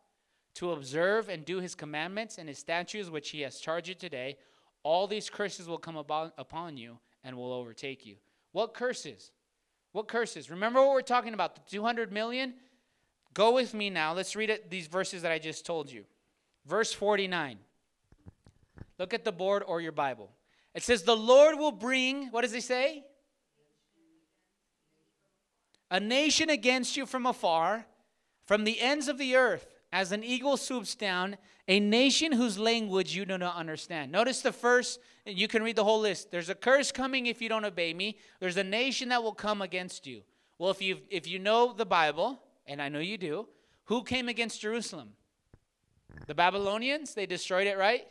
Speaker 2: to observe and do his commandments and his statutes which he has charged you today, all these curses will come upon you and will overtake you. What curses? What curses? Remember what we're talking about, the 200 million? Go with me now. Let's read it, these verses that I just told you. Verse 49. Look at the board or your Bible. It says, The Lord will bring, what does he say? A nation against you from afar, from the ends of the earth, as an eagle swoops down, a nation whose language you do not understand. Notice the first, you can read the whole list. There's a curse coming if you don't obey me. There's a nation that will come against you. Well, if you if you know the Bible, and I know you do, who came against Jerusalem? The Babylonians, they destroyed it, right?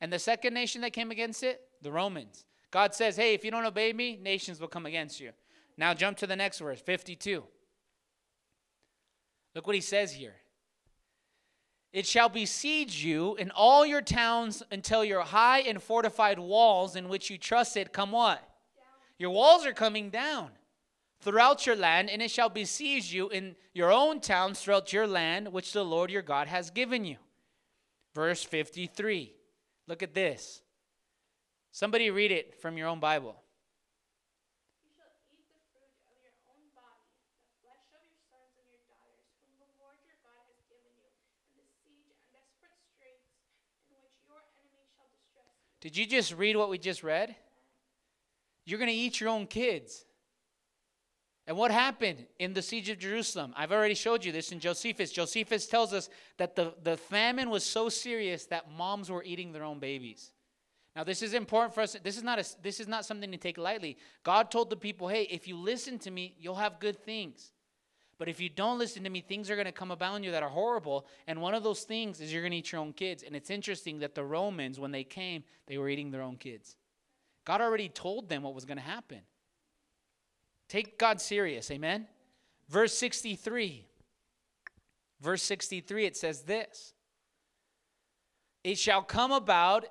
Speaker 2: And the second nation that came against it, the Romans. God says, hey, if you don't obey me, nations will come against you. Now jump to the next verse, 52. Look what he says here. It shall besiege you in all your towns until your high and fortified walls in which you trusted come what? Down. Your walls are coming down throughout your land, and it shall besiege you in your own towns throughout your land, which the Lord your God has given you. Verse 53. Look at this. Somebody read it from your own Bible. Did you just read what we just read? You're going to eat your own kids. And what happened in the siege of Jerusalem? I've already showed you this in Josephus. Josephus tells us that the, the famine was so serious that moms were eating their own babies. Now, this is important for us. This is not a, this is not something to take lightly. God told the people, "Hey, if you listen to me, you'll have good things. But if you don't listen to me, things are going to come about you that are horrible. And one of those things is you're going to eat your own kids. And it's interesting that the Romans, when they came, they were eating their own kids. God already told them what was going to happen. Take God serious, amen? Verse 63. Verse 63, it says this It shall come about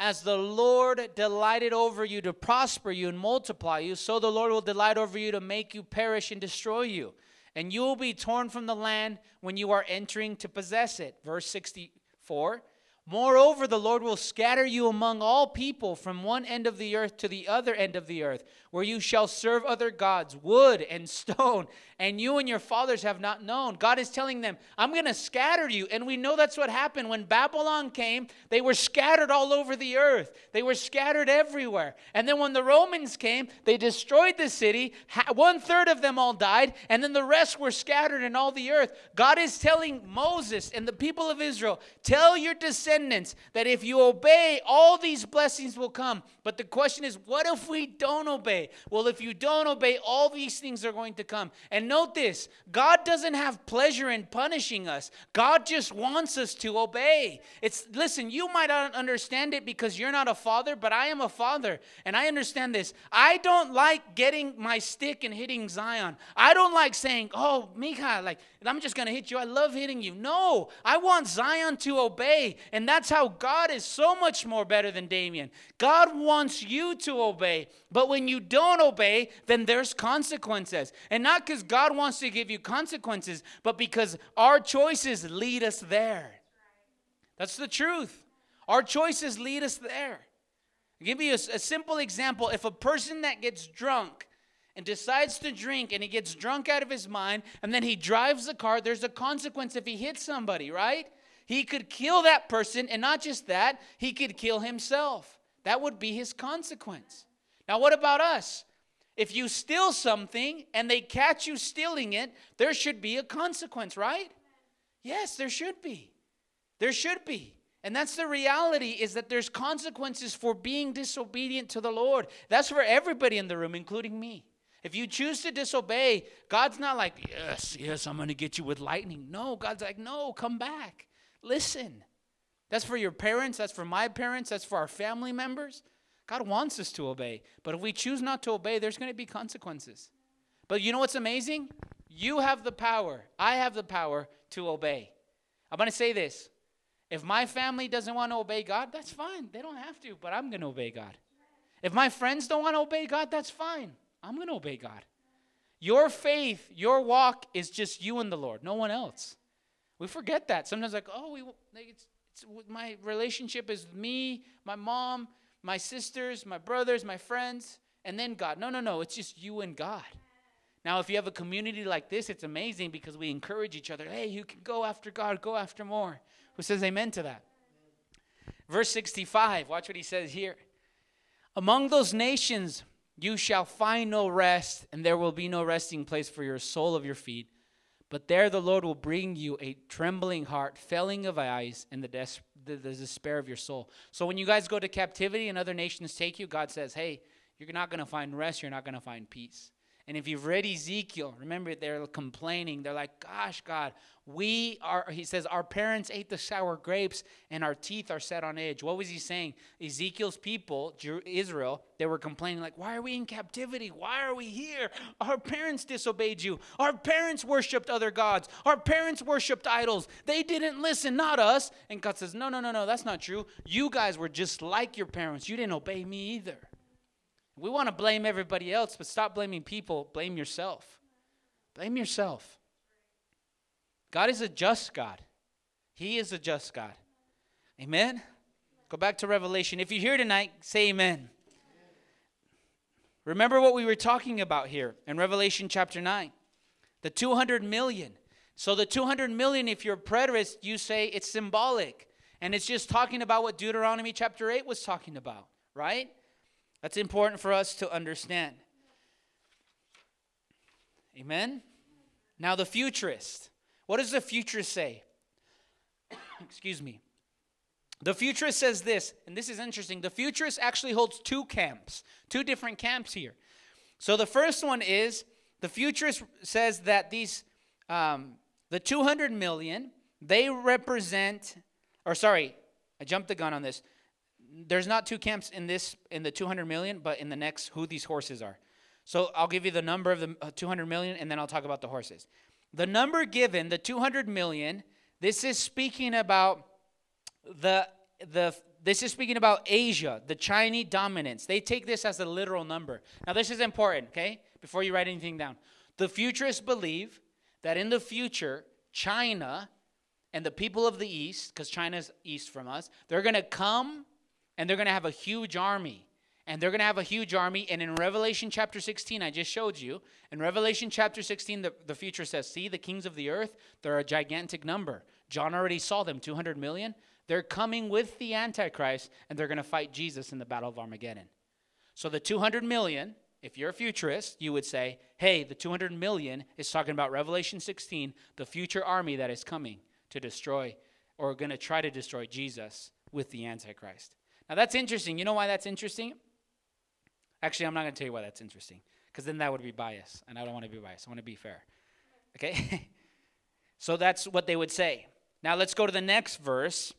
Speaker 2: as the Lord delighted over you to prosper you and multiply you, so the Lord will delight over you to make you perish and destroy you. And you will be torn from the land when you are entering to possess it. Verse 64 Moreover, the Lord will scatter you among all people from one end of the earth to the other end of the earth, where you shall serve other gods, wood and stone, and you and your fathers have not known. God is telling them, I'm going to scatter you. And we know that's what happened. When Babylon came, they were scattered all over the earth, they were scattered everywhere. And then when the Romans came, they destroyed the city. One third of them all died, and then the rest were scattered in all the earth. God is telling Moses and the people of Israel, Tell your descendants descendants that if you obey, all these blessings will come. But the question is, what if we don't obey? Well, if you don't obey, all these things are going to come. And note this God doesn't have pleasure in punishing us, God just wants us to obey. It's, listen, you might not understand it because you're not a father, but I am a father. And I understand this. I don't like getting my stick and hitting Zion. I don't like saying, oh, Mika, like, I'm just going to hit you. I love hitting you. No, I want Zion to obey. And that's how God is so much more better than Damien. God wants you to obey. But when you don't obey, then there's consequences. And not because God wants to give you consequences, but because our choices lead us there. That's the truth. Our choices lead us there. I'll give you a, a simple example. If a person that gets drunk and decides to drink and he gets drunk out of his mind and then he drives the car, there's a consequence if he hits somebody, right? He could kill that person, and not just that, he could kill himself. That would be his consequence. Now, what about us? If you steal something and they catch you stealing it, there should be a consequence, right? Yes, there should be. There should be. And that's the reality is that there's consequences for being disobedient to the Lord. That's for everybody in the room, including me. If you choose to disobey, God's not like, yes, yes, I'm going to get you with lightning. No, God's like, no, come back. Listen. That's for your parents, that's for my parents, that's for our family members. God wants us to obey. But if we choose not to obey, there's going to be consequences. But you know what's amazing? You have the power. I have the power to obey. I'm going to say this. If my family doesn't want to obey God, that's fine. They don't have to, but I'm going to obey God. If my friends don't want to obey God, that's fine. I'm going to obey God. Your faith, your walk is just you and the Lord, no one else. We forget that. Sometimes, like, oh, we, it's, it's, my relationship is me, my mom, my sisters, my brothers, my friends, and then God. No, no, no. It's just you and God. Now, if you have a community like this, it's amazing because we encourage each other. Hey, you can go after God, go after more. Who says amen to that? Verse 65, watch what he says here. Among those nations, you shall find no rest, and there will be no resting place for your sole of your feet. But there the Lord will bring you a trembling heart, failing of eyes, and the, des- the, the despair of your soul. So when you guys go to captivity and other nations take you, God says, hey, you're not going to find rest, you're not going to find peace. And if you've read Ezekiel, remember they're complaining. They're like, gosh, God, we are, he says, our parents ate the sour grapes and our teeth are set on edge. What was he saying? Ezekiel's people, Israel, they were complaining, like, why are we in captivity? Why are we here? Our parents disobeyed you. Our parents worshiped other gods. Our parents worshiped idols. They didn't listen, not us. And God says, no, no, no, no, that's not true. You guys were just like your parents. You didn't obey me either. We want to blame everybody else, but stop blaming people. Blame yourself. Blame yourself. God is a just God. He is a just God. Amen. Go back to Revelation. If you're here tonight, say amen. Remember what we were talking about here in Revelation chapter 9 the 200 million. So, the 200 million, if you're a preterist, you say it's symbolic. And it's just talking about what Deuteronomy chapter 8 was talking about, right? That's important for us to understand. Amen? Now, the futurist. What does the futurist say? Excuse me. The futurist says this, and this is interesting. The futurist actually holds two camps, two different camps here. So the first one is the futurist says that these, um, the 200 million, they represent, or sorry, I jumped the gun on this. There's not two camps in this, in the 200 million, but in the next, who these horses are. So I'll give you the number of the uh, 200 million, and then I'll talk about the horses. The number given, the 200 million, this is speaking about the the this is speaking about Asia, the Chinese dominance. They take this as a literal number. Now this is important, okay? Before you write anything down. The futurists believe that in the future, China and the people of the east, because China's east from us, they're going to come and they're going to have a huge army. And they're going to have a huge army. And in Revelation chapter 16, I just showed you, in Revelation chapter 16, the, the future says, See, the kings of the earth, they're a gigantic number. John already saw them, 200 million. They're coming with the Antichrist and they're going to fight Jesus in the Battle of Armageddon. So the 200 million, if you're a futurist, you would say, hey, the 200 million is talking about Revelation 16, the future army that is coming to destroy or going to try to destroy Jesus with the Antichrist. Now that's interesting. You know why that's interesting? Actually, I'm not going to tell you why that's interesting because then that would be bias, and I don't want to be biased. I want to be fair. Okay? so that's what they would say. Now let's go to the next verse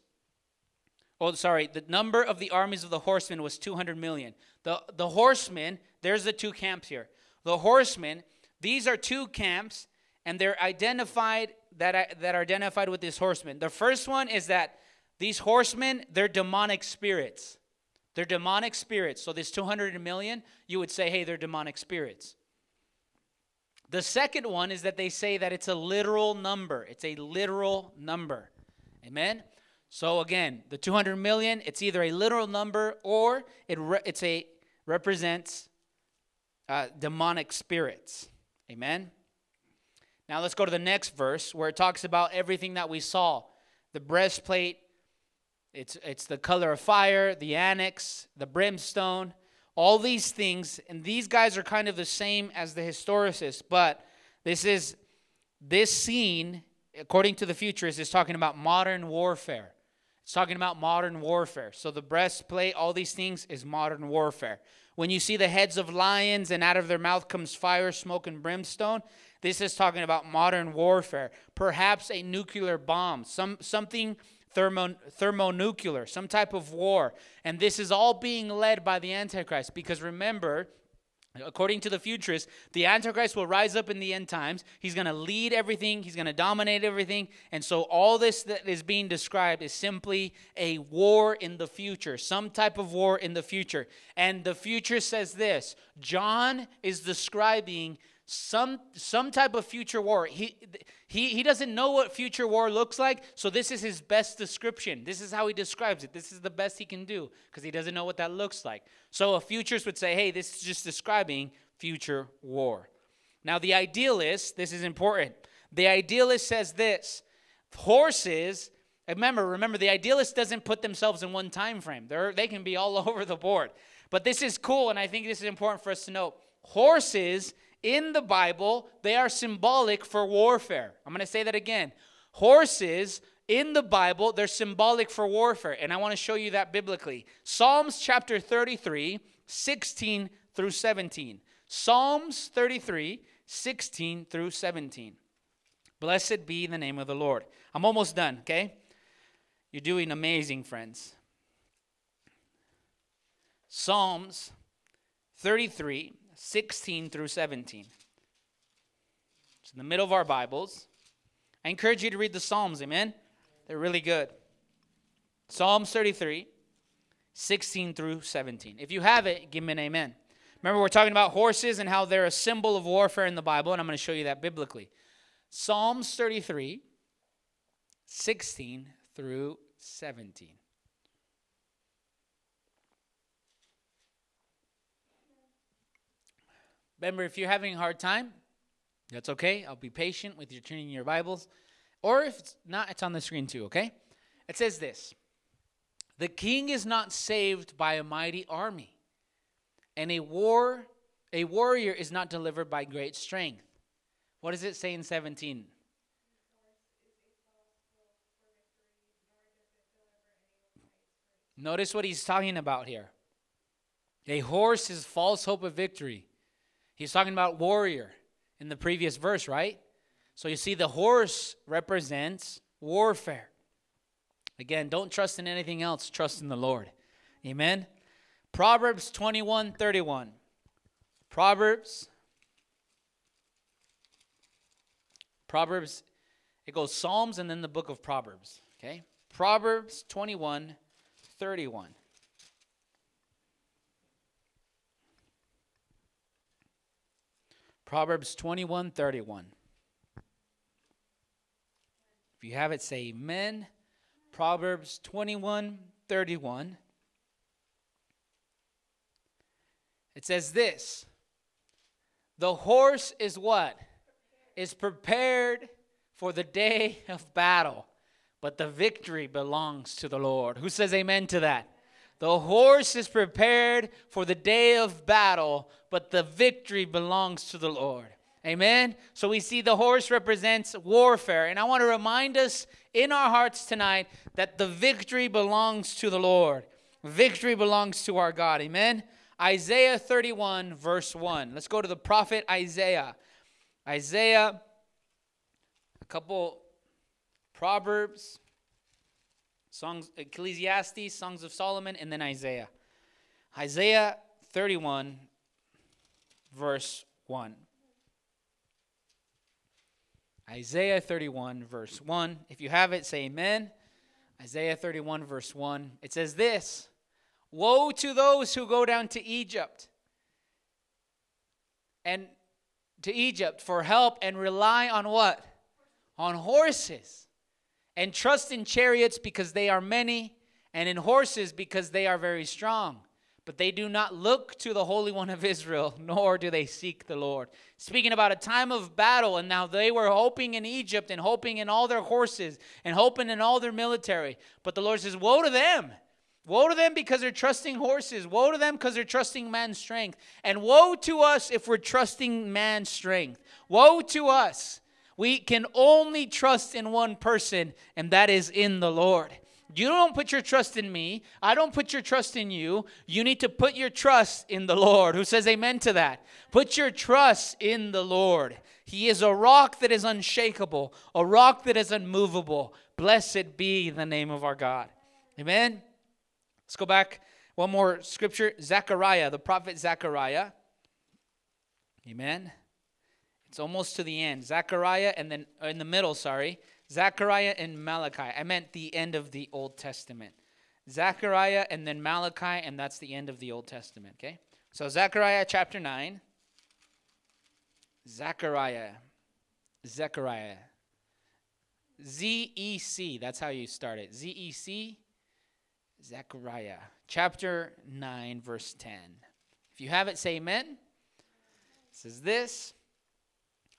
Speaker 2: oh sorry the number of the armies of the horsemen was 200 million the, the horsemen there's the two camps here the horsemen these are two camps and they're identified that, that are identified with this horsemen the first one is that these horsemen they're demonic spirits they're demonic spirits so this 200 million you would say hey they're demonic spirits the second one is that they say that it's a literal number it's a literal number amen so again, the 200 million, it's either a literal number or it re- it's a represents uh, demonic spirits. Amen. Now let's go to the next verse where it talks about everything that we saw. The breastplate, it's it's the color of fire, the onyx, the brimstone, all these things, and these guys are kind of the same as the historicists, but this is this scene, according to the futurists, is talking about modern warfare. It's talking about modern warfare. So the breastplate, all these things is modern warfare. When you see the heads of lions and out of their mouth comes fire, smoke, and brimstone, this is talking about modern warfare. Perhaps a nuclear bomb, some something thermo, thermonuclear, some type of war. And this is all being led by the Antichrist. Because remember, According to the futurists, the Antichrist will rise up in the end times. He's going to lead everything, he's going to dominate everything. And so, all this that is being described is simply a war in the future, some type of war in the future. And the future says this John is describing some some type of future war. He he he doesn't know what future war looks like, so this is his best description. This is how he describes it. This is the best he can do because he doesn't know what that looks like. So a futurist would say, "Hey, this is just describing future war." Now the idealist, this is important. The idealist says this: horses Remember, remember, the idealist doesn't put themselves in one time frame. They're, they can be all over the board. But this is cool, and I think this is important for us to know. Horses in the Bible, they are symbolic for warfare. I'm going to say that again. Horses in the Bible, they're symbolic for warfare. And I want to show you that biblically. Psalms chapter 33, 16 through 17. Psalms 33, 16 through 17. Blessed be the name of the Lord. I'm almost done, okay? You're doing amazing, friends. Psalms 33, 16 through 17. It's in the middle of our Bibles. I encourage you to read the Psalms, amen? They're really good. Psalms 33, 16 through 17. If you have it, give me an amen. Remember, we're talking about horses and how they're a symbol of warfare in the Bible, and I'm going to show you that biblically. Psalms 33, 16 through 17. Remember, if you're having a hard time, that's okay. I'll be patient with you turning your Bibles. Or if it's not, it's on the screen too, okay? It says this The king is not saved by a mighty army, and a war a warrior is not delivered by great strength. What does it say in 17? Notice what he's talking about here. A horse is false hope of victory. He's talking about warrior in the previous verse, right? So you see, the horse represents warfare. Again, don't trust in anything else, trust in the Lord. Amen. Proverbs 21 31. Proverbs. Proverbs, it goes Psalms and then the book of Proverbs. Okay? Proverbs 21 31. Proverbs 21 31. If you have it, say amen. Proverbs 21 31. It says this The horse is what? Is prepared for the day of battle, but the victory belongs to the Lord. Who says amen to that? The horse is prepared for the day of battle, but the victory belongs to the Lord. Amen. So we see the horse represents warfare. And I want to remind us in our hearts tonight that the victory belongs to the Lord. Victory belongs to our God. Amen. Isaiah 31, verse 1. Let's go to the prophet Isaiah. Isaiah, a couple Proverbs, Songs, Ecclesiastes, Songs of Solomon, and then Isaiah. Isaiah 31, verse 1. Isaiah 31, verse 1. If you have it, say amen. Isaiah 31, verse 1. It says this Woe to those who go down to Egypt and to Egypt for help and rely on what? On horses. And trust in chariots because they are many, and in horses because they are very strong but they do not look to the Holy One of Israel, nor do they seek the Lord. Speaking about a time of battle, and now they were hoping in Egypt and hoping in all their horses and hoping in all their military. But the Lord says, Woe to them! Woe to them because they're trusting horses. Woe to them because they're trusting man's strength. And woe to us if we're trusting man's strength. Woe to us. We can only trust in one person, and that is in the Lord. You don't put your trust in me. I don't put your trust in you. You need to put your trust in the Lord. Who says amen to that? Put your trust in the Lord. He is a rock that is unshakable, a rock that is unmovable. Blessed be the name of our God. Amen. Let's go back one more scripture Zechariah, the prophet Zechariah. Amen. It's almost to the end. Zechariah, and then uh, in the middle, sorry. Zechariah and Malachi. I meant the end of the Old Testament. Zechariah and then Malachi, and that's the end of the Old Testament, okay? So, Zechariah chapter 9. Zechariah. Zechariah. Z E C. That's how you start it. Z E C. Zechariah. Chapter 9, verse 10. If you have it, say amen. It says this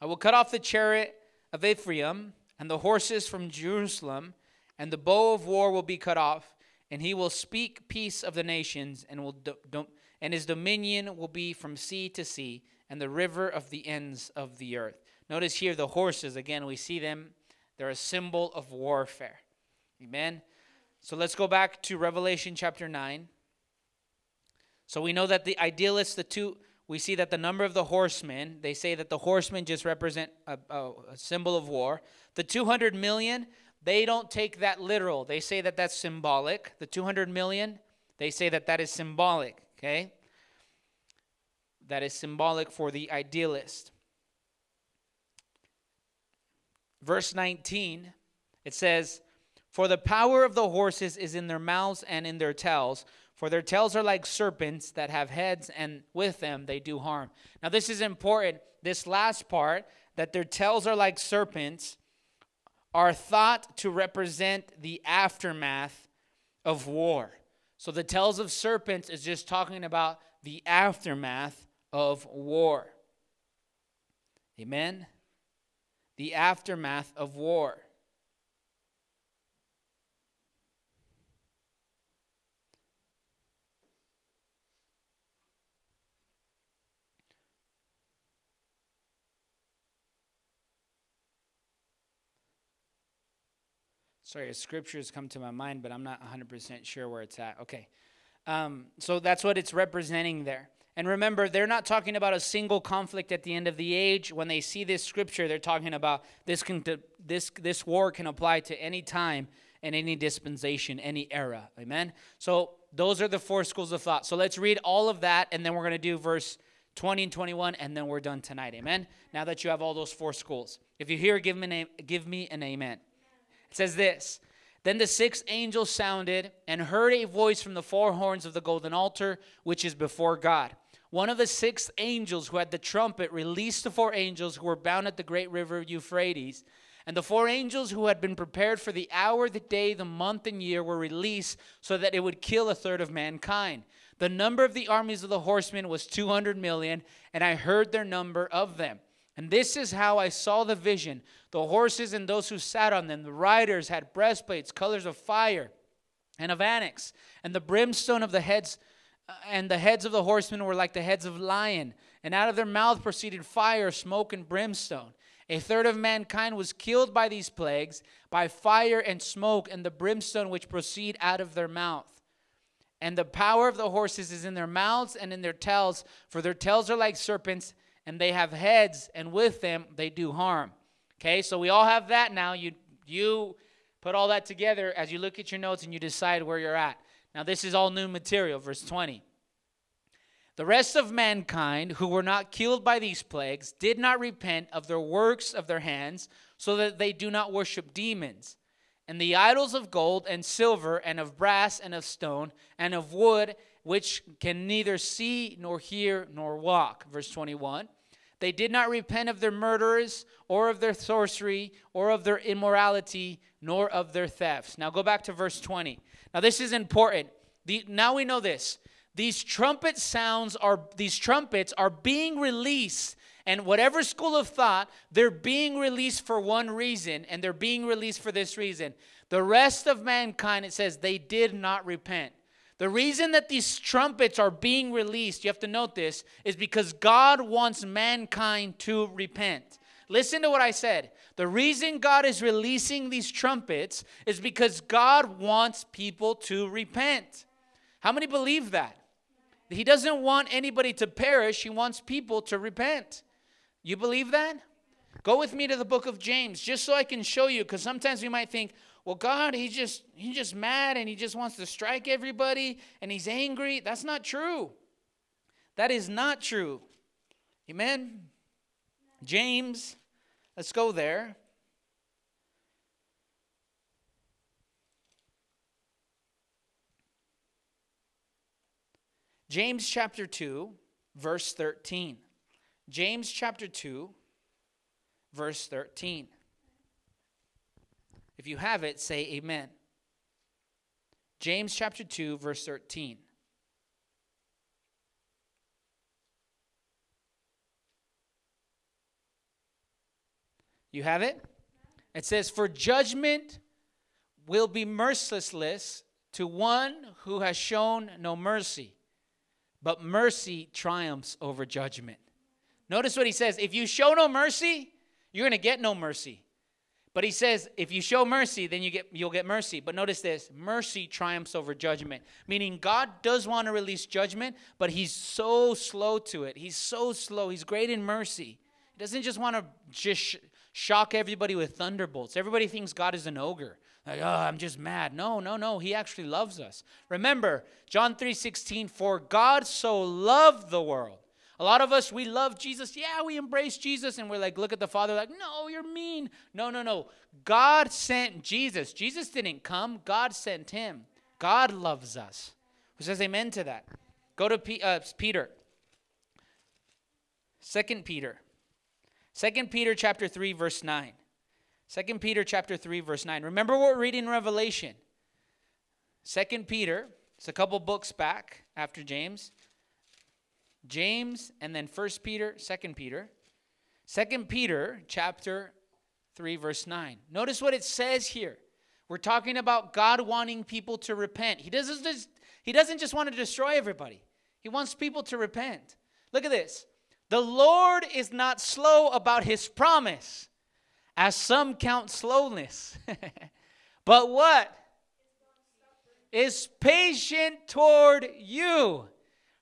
Speaker 2: I will cut off the chariot of Ephraim and the horses from Jerusalem, and the bow of war will be cut off, and he will speak peace of the nations, and will do, do, and his dominion will be from sea to sea, and the river of the ends of the earth. Notice here the horses again. We see them; they're a symbol of warfare. Amen. So let's go back to Revelation chapter nine. So we know that the idealists, the two we see that the number of the horsemen, they say that the horsemen just represent a, a, a, symbol of war. The 200 million, they don't take that literal. They say that that's symbolic. The 200 million, they say that that is symbolic, okay? That is symbolic for the idealist. Verse 19, it says, For the power of the horses is in their mouths and in their tails for their tails are like serpents that have heads, and with them they do harm. Now, this is important. This last part, that their tails are like serpents, are thought to represent the aftermath of war. So, the tails of serpents is just talking about the aftermath of war. Amen? The aftermath of war. Sorry, a scripture has come to my mind, but I'm not 100% sure where it's at. Okay. Um, so that's what it's representing there. And remember, they're not talking about a single conflict at the end of the age. When they see this scripture, they're talking about this, can, this, this war can apply to any time and any dispensation, any era. Amen? So those are the four schools of thought. So let's read all of that, and then we're going to do verse 20 and 21, and then we're done tonight. Amen? Now that you have all those four schools. If you hear, give me, an, give me an amen. It says this Then the sixth angel sounded and heard a voice from the four horns of the golden altar, which is before God. One of the six angels who had the trumpet released the four angels who were bound at the great river Euphrates. And the four angels who had been prepared for the hour, the day, the month, and year were released so that it would kill a third of mankind. The number of the armies of the horsemen was 200 million, and I heard their number of them. And this is how I saw the vision. The horses and those who sat on them, the riders had breastplates, colors of fire and of onyx, and the brimstone of the heads uh, and the heads of the horsemen were like the heads of lion, and out of their mouth proceeded fire, smoke, and brimstone. A third of mankind was killed by these plagues, by fire and smoke, and the brimstone which proceed out of their mouth. And the power of the horses is in their mouths and in their tails, for their tails are like serpents, and they have heads, and with them they do harm. Okay, so we all have that now. You you put all that together as you look at your notes and you decide where you're at. Now this is all new material, verse 20. The rest of mankind who were not killed by these plagues did not repent of their works of their hands, so that they do not worship demons. And the idols of gold and silver, and of brass and of stone, and of wood, which can neither see nor hear nor walk. Verse 21. They did not repent of their murders, or of their sorcery, or of their immorality, nor of their thefts. Now go back to verse 20. Now this is important. The, now we know this these trumpet sounds are these trumpets are being released and whatever school of thought they're being released for one reason and they're being released for this reason the rest of mankind it says they did not repent the reason that these trumpets are being released you have to note this is because god wants mankind to repent. Listen to what i said. The reason god is releasing these trumpets is because god wants people to repent. How many believe that? He doesn't want anybody to perish, He wants people to repent. You believe that? Go with me to the book of James just so I can show you because sometimes we might think, well God, he's just he's just mad and he just wants to strike everybody and he's angry. That's not true. That is not true. Amen. James, let's go there. James chapter 2, verse 13. James chapter 2, verse 13. If you have it, say amen. James chapter 2, verse 13. You have it? It says, For judgment will be merciless to one who has shown no mercy but mercy triumphs over judgment. Notice what he says if you show no mercy, you're going to get no mercy. But he says, if you show mercy, then you get, you'll get mercy. But notice this mercy triumphs over judgment. Meaning, God does want to release judgment, but he's so slow to it. He's so slow. He's great in mercy. He doesn't just want to just sh- shock everybody with thunderbolts. Everybody thinks God is an ogre. Like, oh, I'm just mad. No, no, no. He actually loves us. Remember, John 3:16, for God so loved the world. A lot of us, we love Jesus. Yeah, we embrace Jesus, and we're like, look at the Father, like, no, you're mean. No, no, no. God sent Jesus. Jesus didn't come, God sent him. God loves us. Who says amen to that? Go to P- uh, Peter. Second Peter. Second Peter chapter 3, verse 9. Second Peter chapter 3 verse 9. Remember what we're reading in Revelation. Second Peter, it's a couple books back after James. James and then First Peter, Second Peter. Second Peter chapter 3 verse 9. Notice what it says here. We're talking about God wanting people to repent. He doesn't just he doesn't just want to destroy everybody. He wants people to repent. Look at this. The Lord is not slow about his promise as some count slowness, But what? Is patient toward you,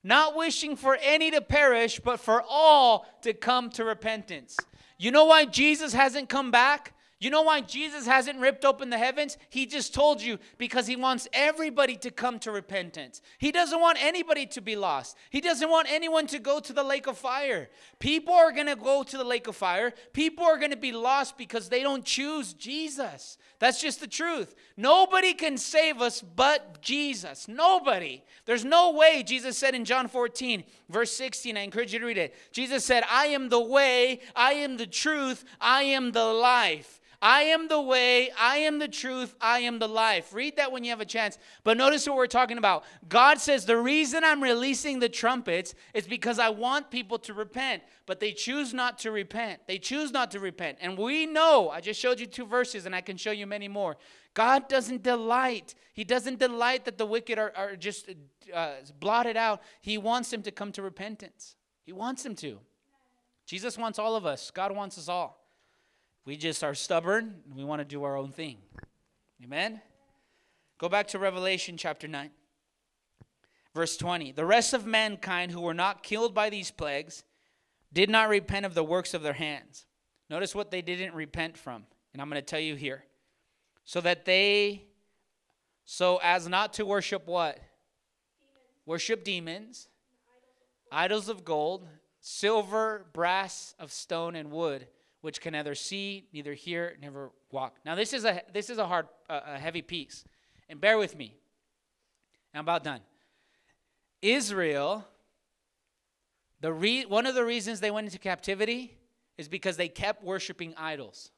Speaker 2: not wishing for any to perish, but for all to come to repentance. You know why Jesus hasn't come back? You know why Jesus hasn't ripped open the heavens? He just told you because he wants everybody to come to repentance. He doesn't want anybody to be lost. He doesn't want anyone to go to the lake of fire. People are going to go to the lake of fire. People are going to be lost because they don't choose Jesus. That's just the truth. Nobody can save us but Jesus. Nobody. There's no way, Jesus said in John 14, verse 16. I encourage you to read it. Jesus said, I am the way, I am the truth, I am the life. I am the way, I am the truth, I am the life. Read that when you have a chance. But notice what we're talking about. God says, The reason I'm releasing the trumpets is because I want people to repent, but they choose not to repent. They choose not to repent. And we know, I just showed you two verses, and I can show you many more. God doesn't delight. He doesn't delight that the wicked are, are just uh, blotted out. He wants them to come to repentance. He wants them to. Jesus wants all of us, God wants us all. We just are stubborn. And we want to do our own thing. Amen? Go back to Revelation chapter 9, verse 20. The rest of mankind who were not killed by these plagues did not repent of the works of their hands. Notice what they didn't repent from. And I'm going to tell you here. So that they, so as not to worship what? Demons. Worship demons, idols of gold, silver, brass, of stone, and wood which can neither see, neither hear, never walk. Now this is a this is a hard, uh, a heavy piece, and bear with me. I'm about done. Israel. The re- one of the reasons they went into captivity is because they kept worshiping idols.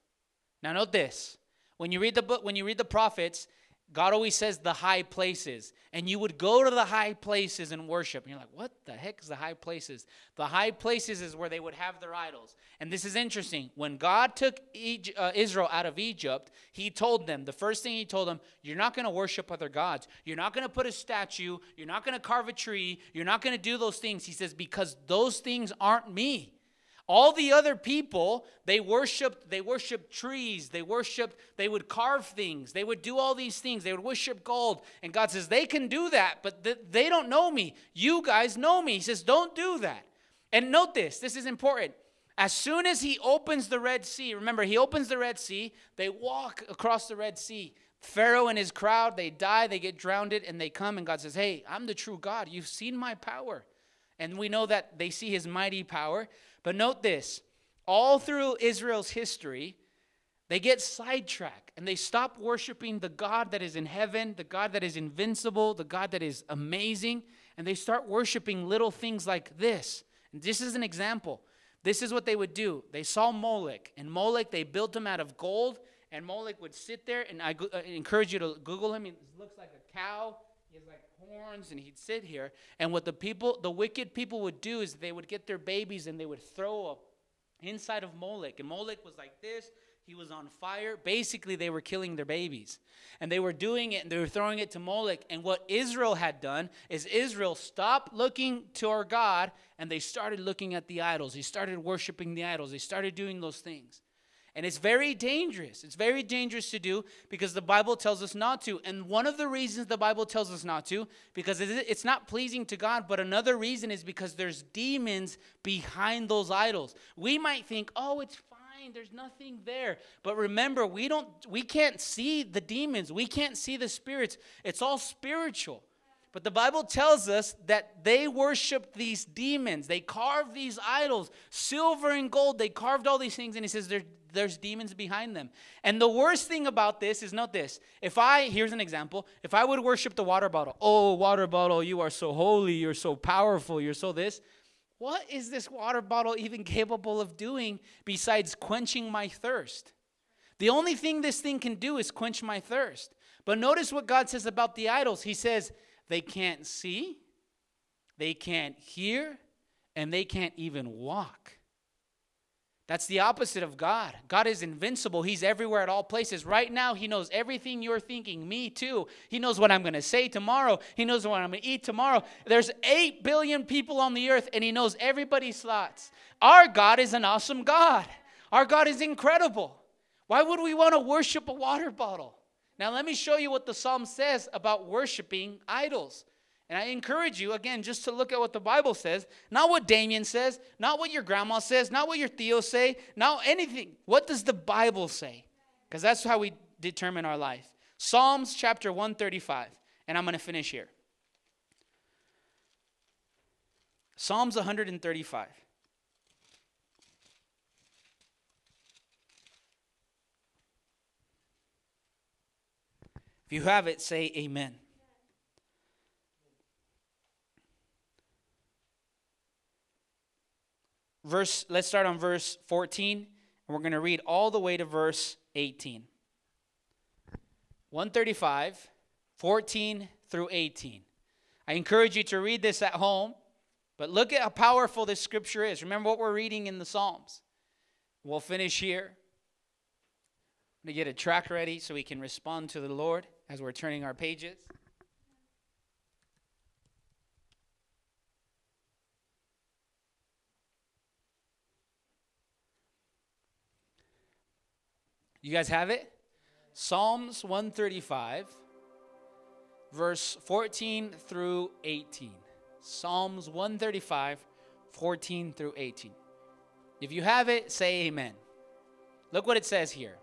Speaker 2: Now note this: when you read the book, when you read the prophets, God always says the high places. And you would go to the high places and worship. And you're like, what the heck is the high places? The high places is where they would have their idols. And this is interesting. When God took uh, Israel out of Egypt, he told them, the first thing he told them, you're not going to worship other gods. You're not going to put a statue. You're not going to carve a tree. You're not going to do those things. He says, because those things aren't me. All the other people, they worshiped, they worshiped trees, they worshiped, they would carve things, they would do all these things, they would worship gold. And God says, they can do that, but th- they don't know me. You guys know me. He says, don't do that. And note this, this is important. As soon as he opens the Red Sea, remember, he opens the Red Sea, they walk across the Red Sea. Pharaoh and his crowd, they die, they get drowned, and they come, and God says, Hey, I'm the true God. You've seen my power. And we know that they see his mighty power. But note this all through Israel's history, they get sidetracked and they stop worshiping the God that is in heaven, the God that is invincible, the God that is amazing, and they start worshiping little things like this. And this is an example. This is what they would do. They saw Molech, and Molech, they built him out of gold, and Molech would sit there, and I uh, encourage you to Google him. He looks like a cow. He has like horns and he'd sit here. And what the people, the wicked people would do is they would get their babies and they would throw up inside of Molech. And Molech was like this. He was on fire. Basically, they were killing their babies. And they were doing it and they were throwing it to Molech. And what Israel had done is Israel stopped looking to our God and they started looking at the idols. They started worshiping the idols. They started doing those things. And it's very dangerous. It's very dangerous to do because the Bible tells us not to. And one of the reasons the Bible tells us not to, because it's not pleasing to God, but another reason is because there's demons behind those idols. We might think, oh, it's fine, there's nothing there. But remember, we don't we can't see the demons, we can't see the spirits. It's all spiritual. But the Bible tells us that they worshiped these demons. They carved these idols, silver and gold. They carved all these things. And he says there's demons behind them. And the worst thing about this is note this. If I, here's an example, if I would worship the water bottle, oh, water bottle, you are so holy, you're so powerful, you're so this. What is this water bottle even capable of doing besides quenching my thirst? The only thing this thing can do is quench my thirst. But notice what God says about the idols. He says, they can't see, they can't hear, and they can't even walk. That's the opposite of God. God is invincible. He's everywhere at all places. Right now, He knows everything you're thinking. Me too. He knows what I'm going to say tomorrow. He knows what I'm going to eat tomorrow. There's 8 billion people on the earth, and He knows everybody's thoughts. Our God is an awesome God. Our God is incredible. Why would we want to worship a water bottle? Now, let me show you what the psalm says about worshiping idols. And I encourage you, again, just to look at what the Bible says, not what Damien says, not what your grandma says, not what your Theo say, not anything. What does the Bible say? Because that's how we determine our life. Psalms chapter 135. And I'm going to finish here. Psalms 135. If you have it, say amen. Verse let's start on verse 14 and we're going to read all the way to verse 18. 135 14 through 18. I encourage you to read this at home, but look at how powerful this scripture is. Remember what we're reading in the Psalms. We'll finish here. I'm going to get a track ready so we can respond to the Lord as we're turning our pages. You guys have it? Psalms 135, verse 14 through 18. Psalms 135, 14 through 18. If you have it, say amen. Look what it says here.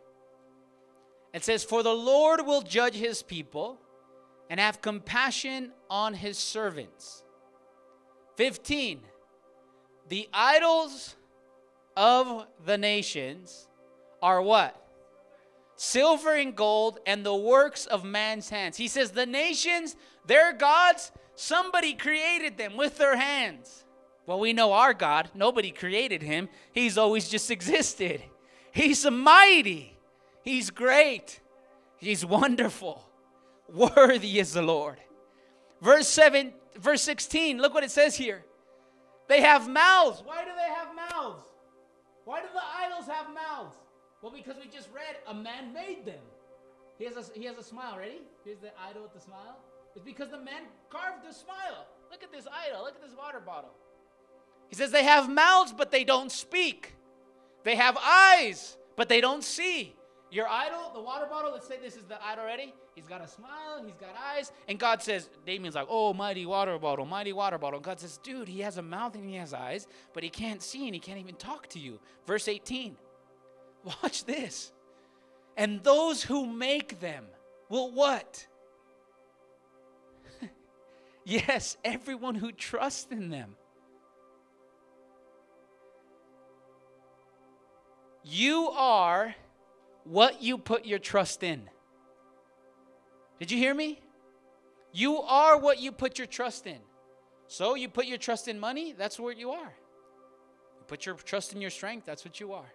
Speaker 2: It says, For the Lord will judge his people and have compassion on his servants. 15. The idols of the nations are what? Silver and gold, and the works of man's hands. He says, The nations, their gods, somebody created them with their hands. Well, we know our God, nobody created him, he's always just existed. He's mighty, he's great, he's wonderful. Worthy is the Lord. Verse 7, verse 16, look what it says here. They have mouths. Why do they have mouths? Why do the idols have mouths? Well, because we just read a man made them. He has a, he has a smile. Ready? Here's the idol with the smile. It's because the man carved the smile. Look at this idol. Look at this water bottle. He says they have mouths, but they don't speak. They have eyes, but they don't see. Your idol, the water bottle, let's say this is the idol already. He's got a smile, he's got eyes. And God says, Damien's like, oh, mighty water bottle, mighty water bottle. And God says, dude, he has a mouth and he has eyes, but he can't see and he can't even talk to you. Verse 18. Watch this. And those who make them will what? yes, everyone who trusts in them. You are what you put your trust in. Did you hear me? You are what you put your trust in. So you put your trust in money, that's what you are. You put your trust in your strength, that's what you are.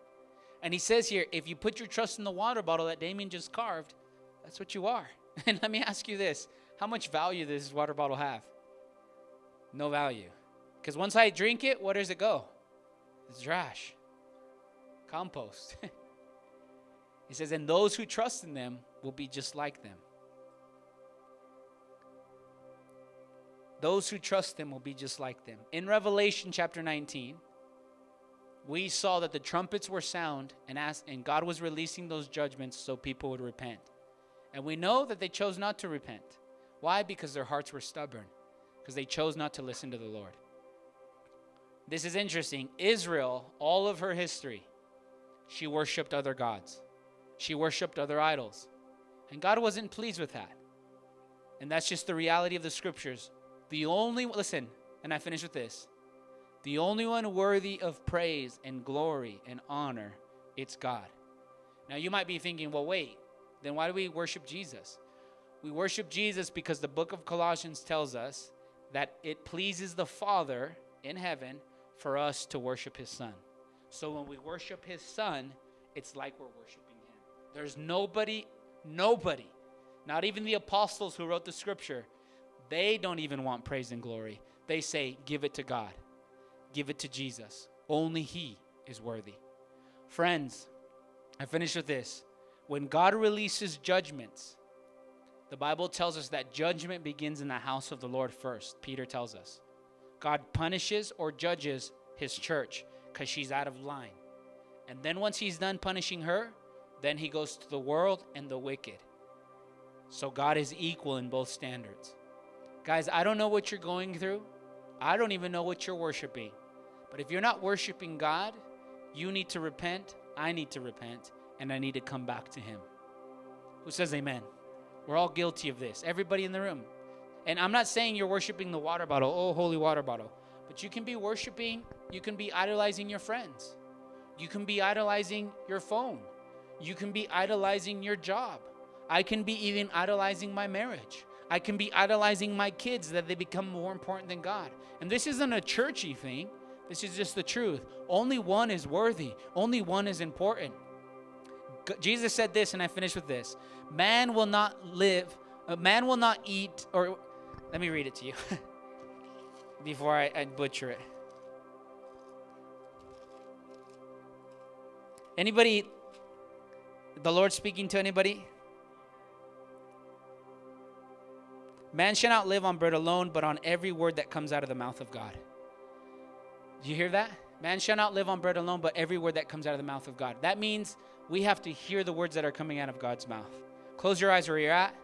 Speaker 2: And he says here, if you put your trust in the water bottle that Damien just carved, that's what you are. And let me ask you this how much value does this water bottle have? No value. Because once I drink it, where does it go? It's trash, compost. he says, and those who trust in them will be just like them. Those who trust them will be just like them. In Revelation chapter 19, we saw that the trumpets were sound and asked, and God was releasing those judgments so people would repent. And we know that they chose not to repent. Why? Because their hearts were stubborn, because they chose not to listen to the Lord. This is interesting. Israel, all of her history, she worshiped other gods. She worshiped other idols. And God wasn't pleased with that. And that's just the reality of the scriptures. The only, listen, and I finish with this the only one worthy of praise and glory and honor, it's God. Now you might be thinking, well, wait, then why do we worship Jesus? We worship Jesus because the book of Colossians tells us that it pleases the Father in heaven for us to worship his Son. So when we worship his Son, it's like we're worshiping him. There's nobody, nobody, not even the apostles who wrote the scripture, they don't even want praise and glory. They say, give it to God give it to Jesus. Only He is worthy. Friends, I finish with this. When God releases judgments, the Bible tells us that judgment begins in the house of the Lord first. Peter tells us. God punishes or judges his church because she's out of line. And then once he's done punishing her, then he goes to the world and the wicked. So God is equal in both standards. Guys, I don't know what you're going through. I don't even know what you're worshiping. But if you're not worshiping God, you need to repent. I need to repent. And I need to come back to Him. Who says amen? We're all guilty of this. Everybody in the room. And I'm not saying you're worshiping the water bottle, oh, holy water bottle. But you can be worshiping, you can be idolizing your friends. You can be idolizing your phone. You can be idolizing your job. I can be even idolizing my marriage. I can be idolizing my kids that they become more important than God. And this isn't a churchy thing. This is just the truth. Only one is worthy. Only one is important. Jesus said this, and I finish with this: Man will not live. Uh, man will not eat. Or let me read it to you before I, I butcher it. Anybody? The Lord speaking to anybody? Man shall not live on bread alone, but on every word that comes out of the mouth of God. You hear that? Man shall not live on bread alone, but every word that comes out of the mouth of God. That means we have to hear the words that are coming out of God's mouth. Close your eyes where you're at.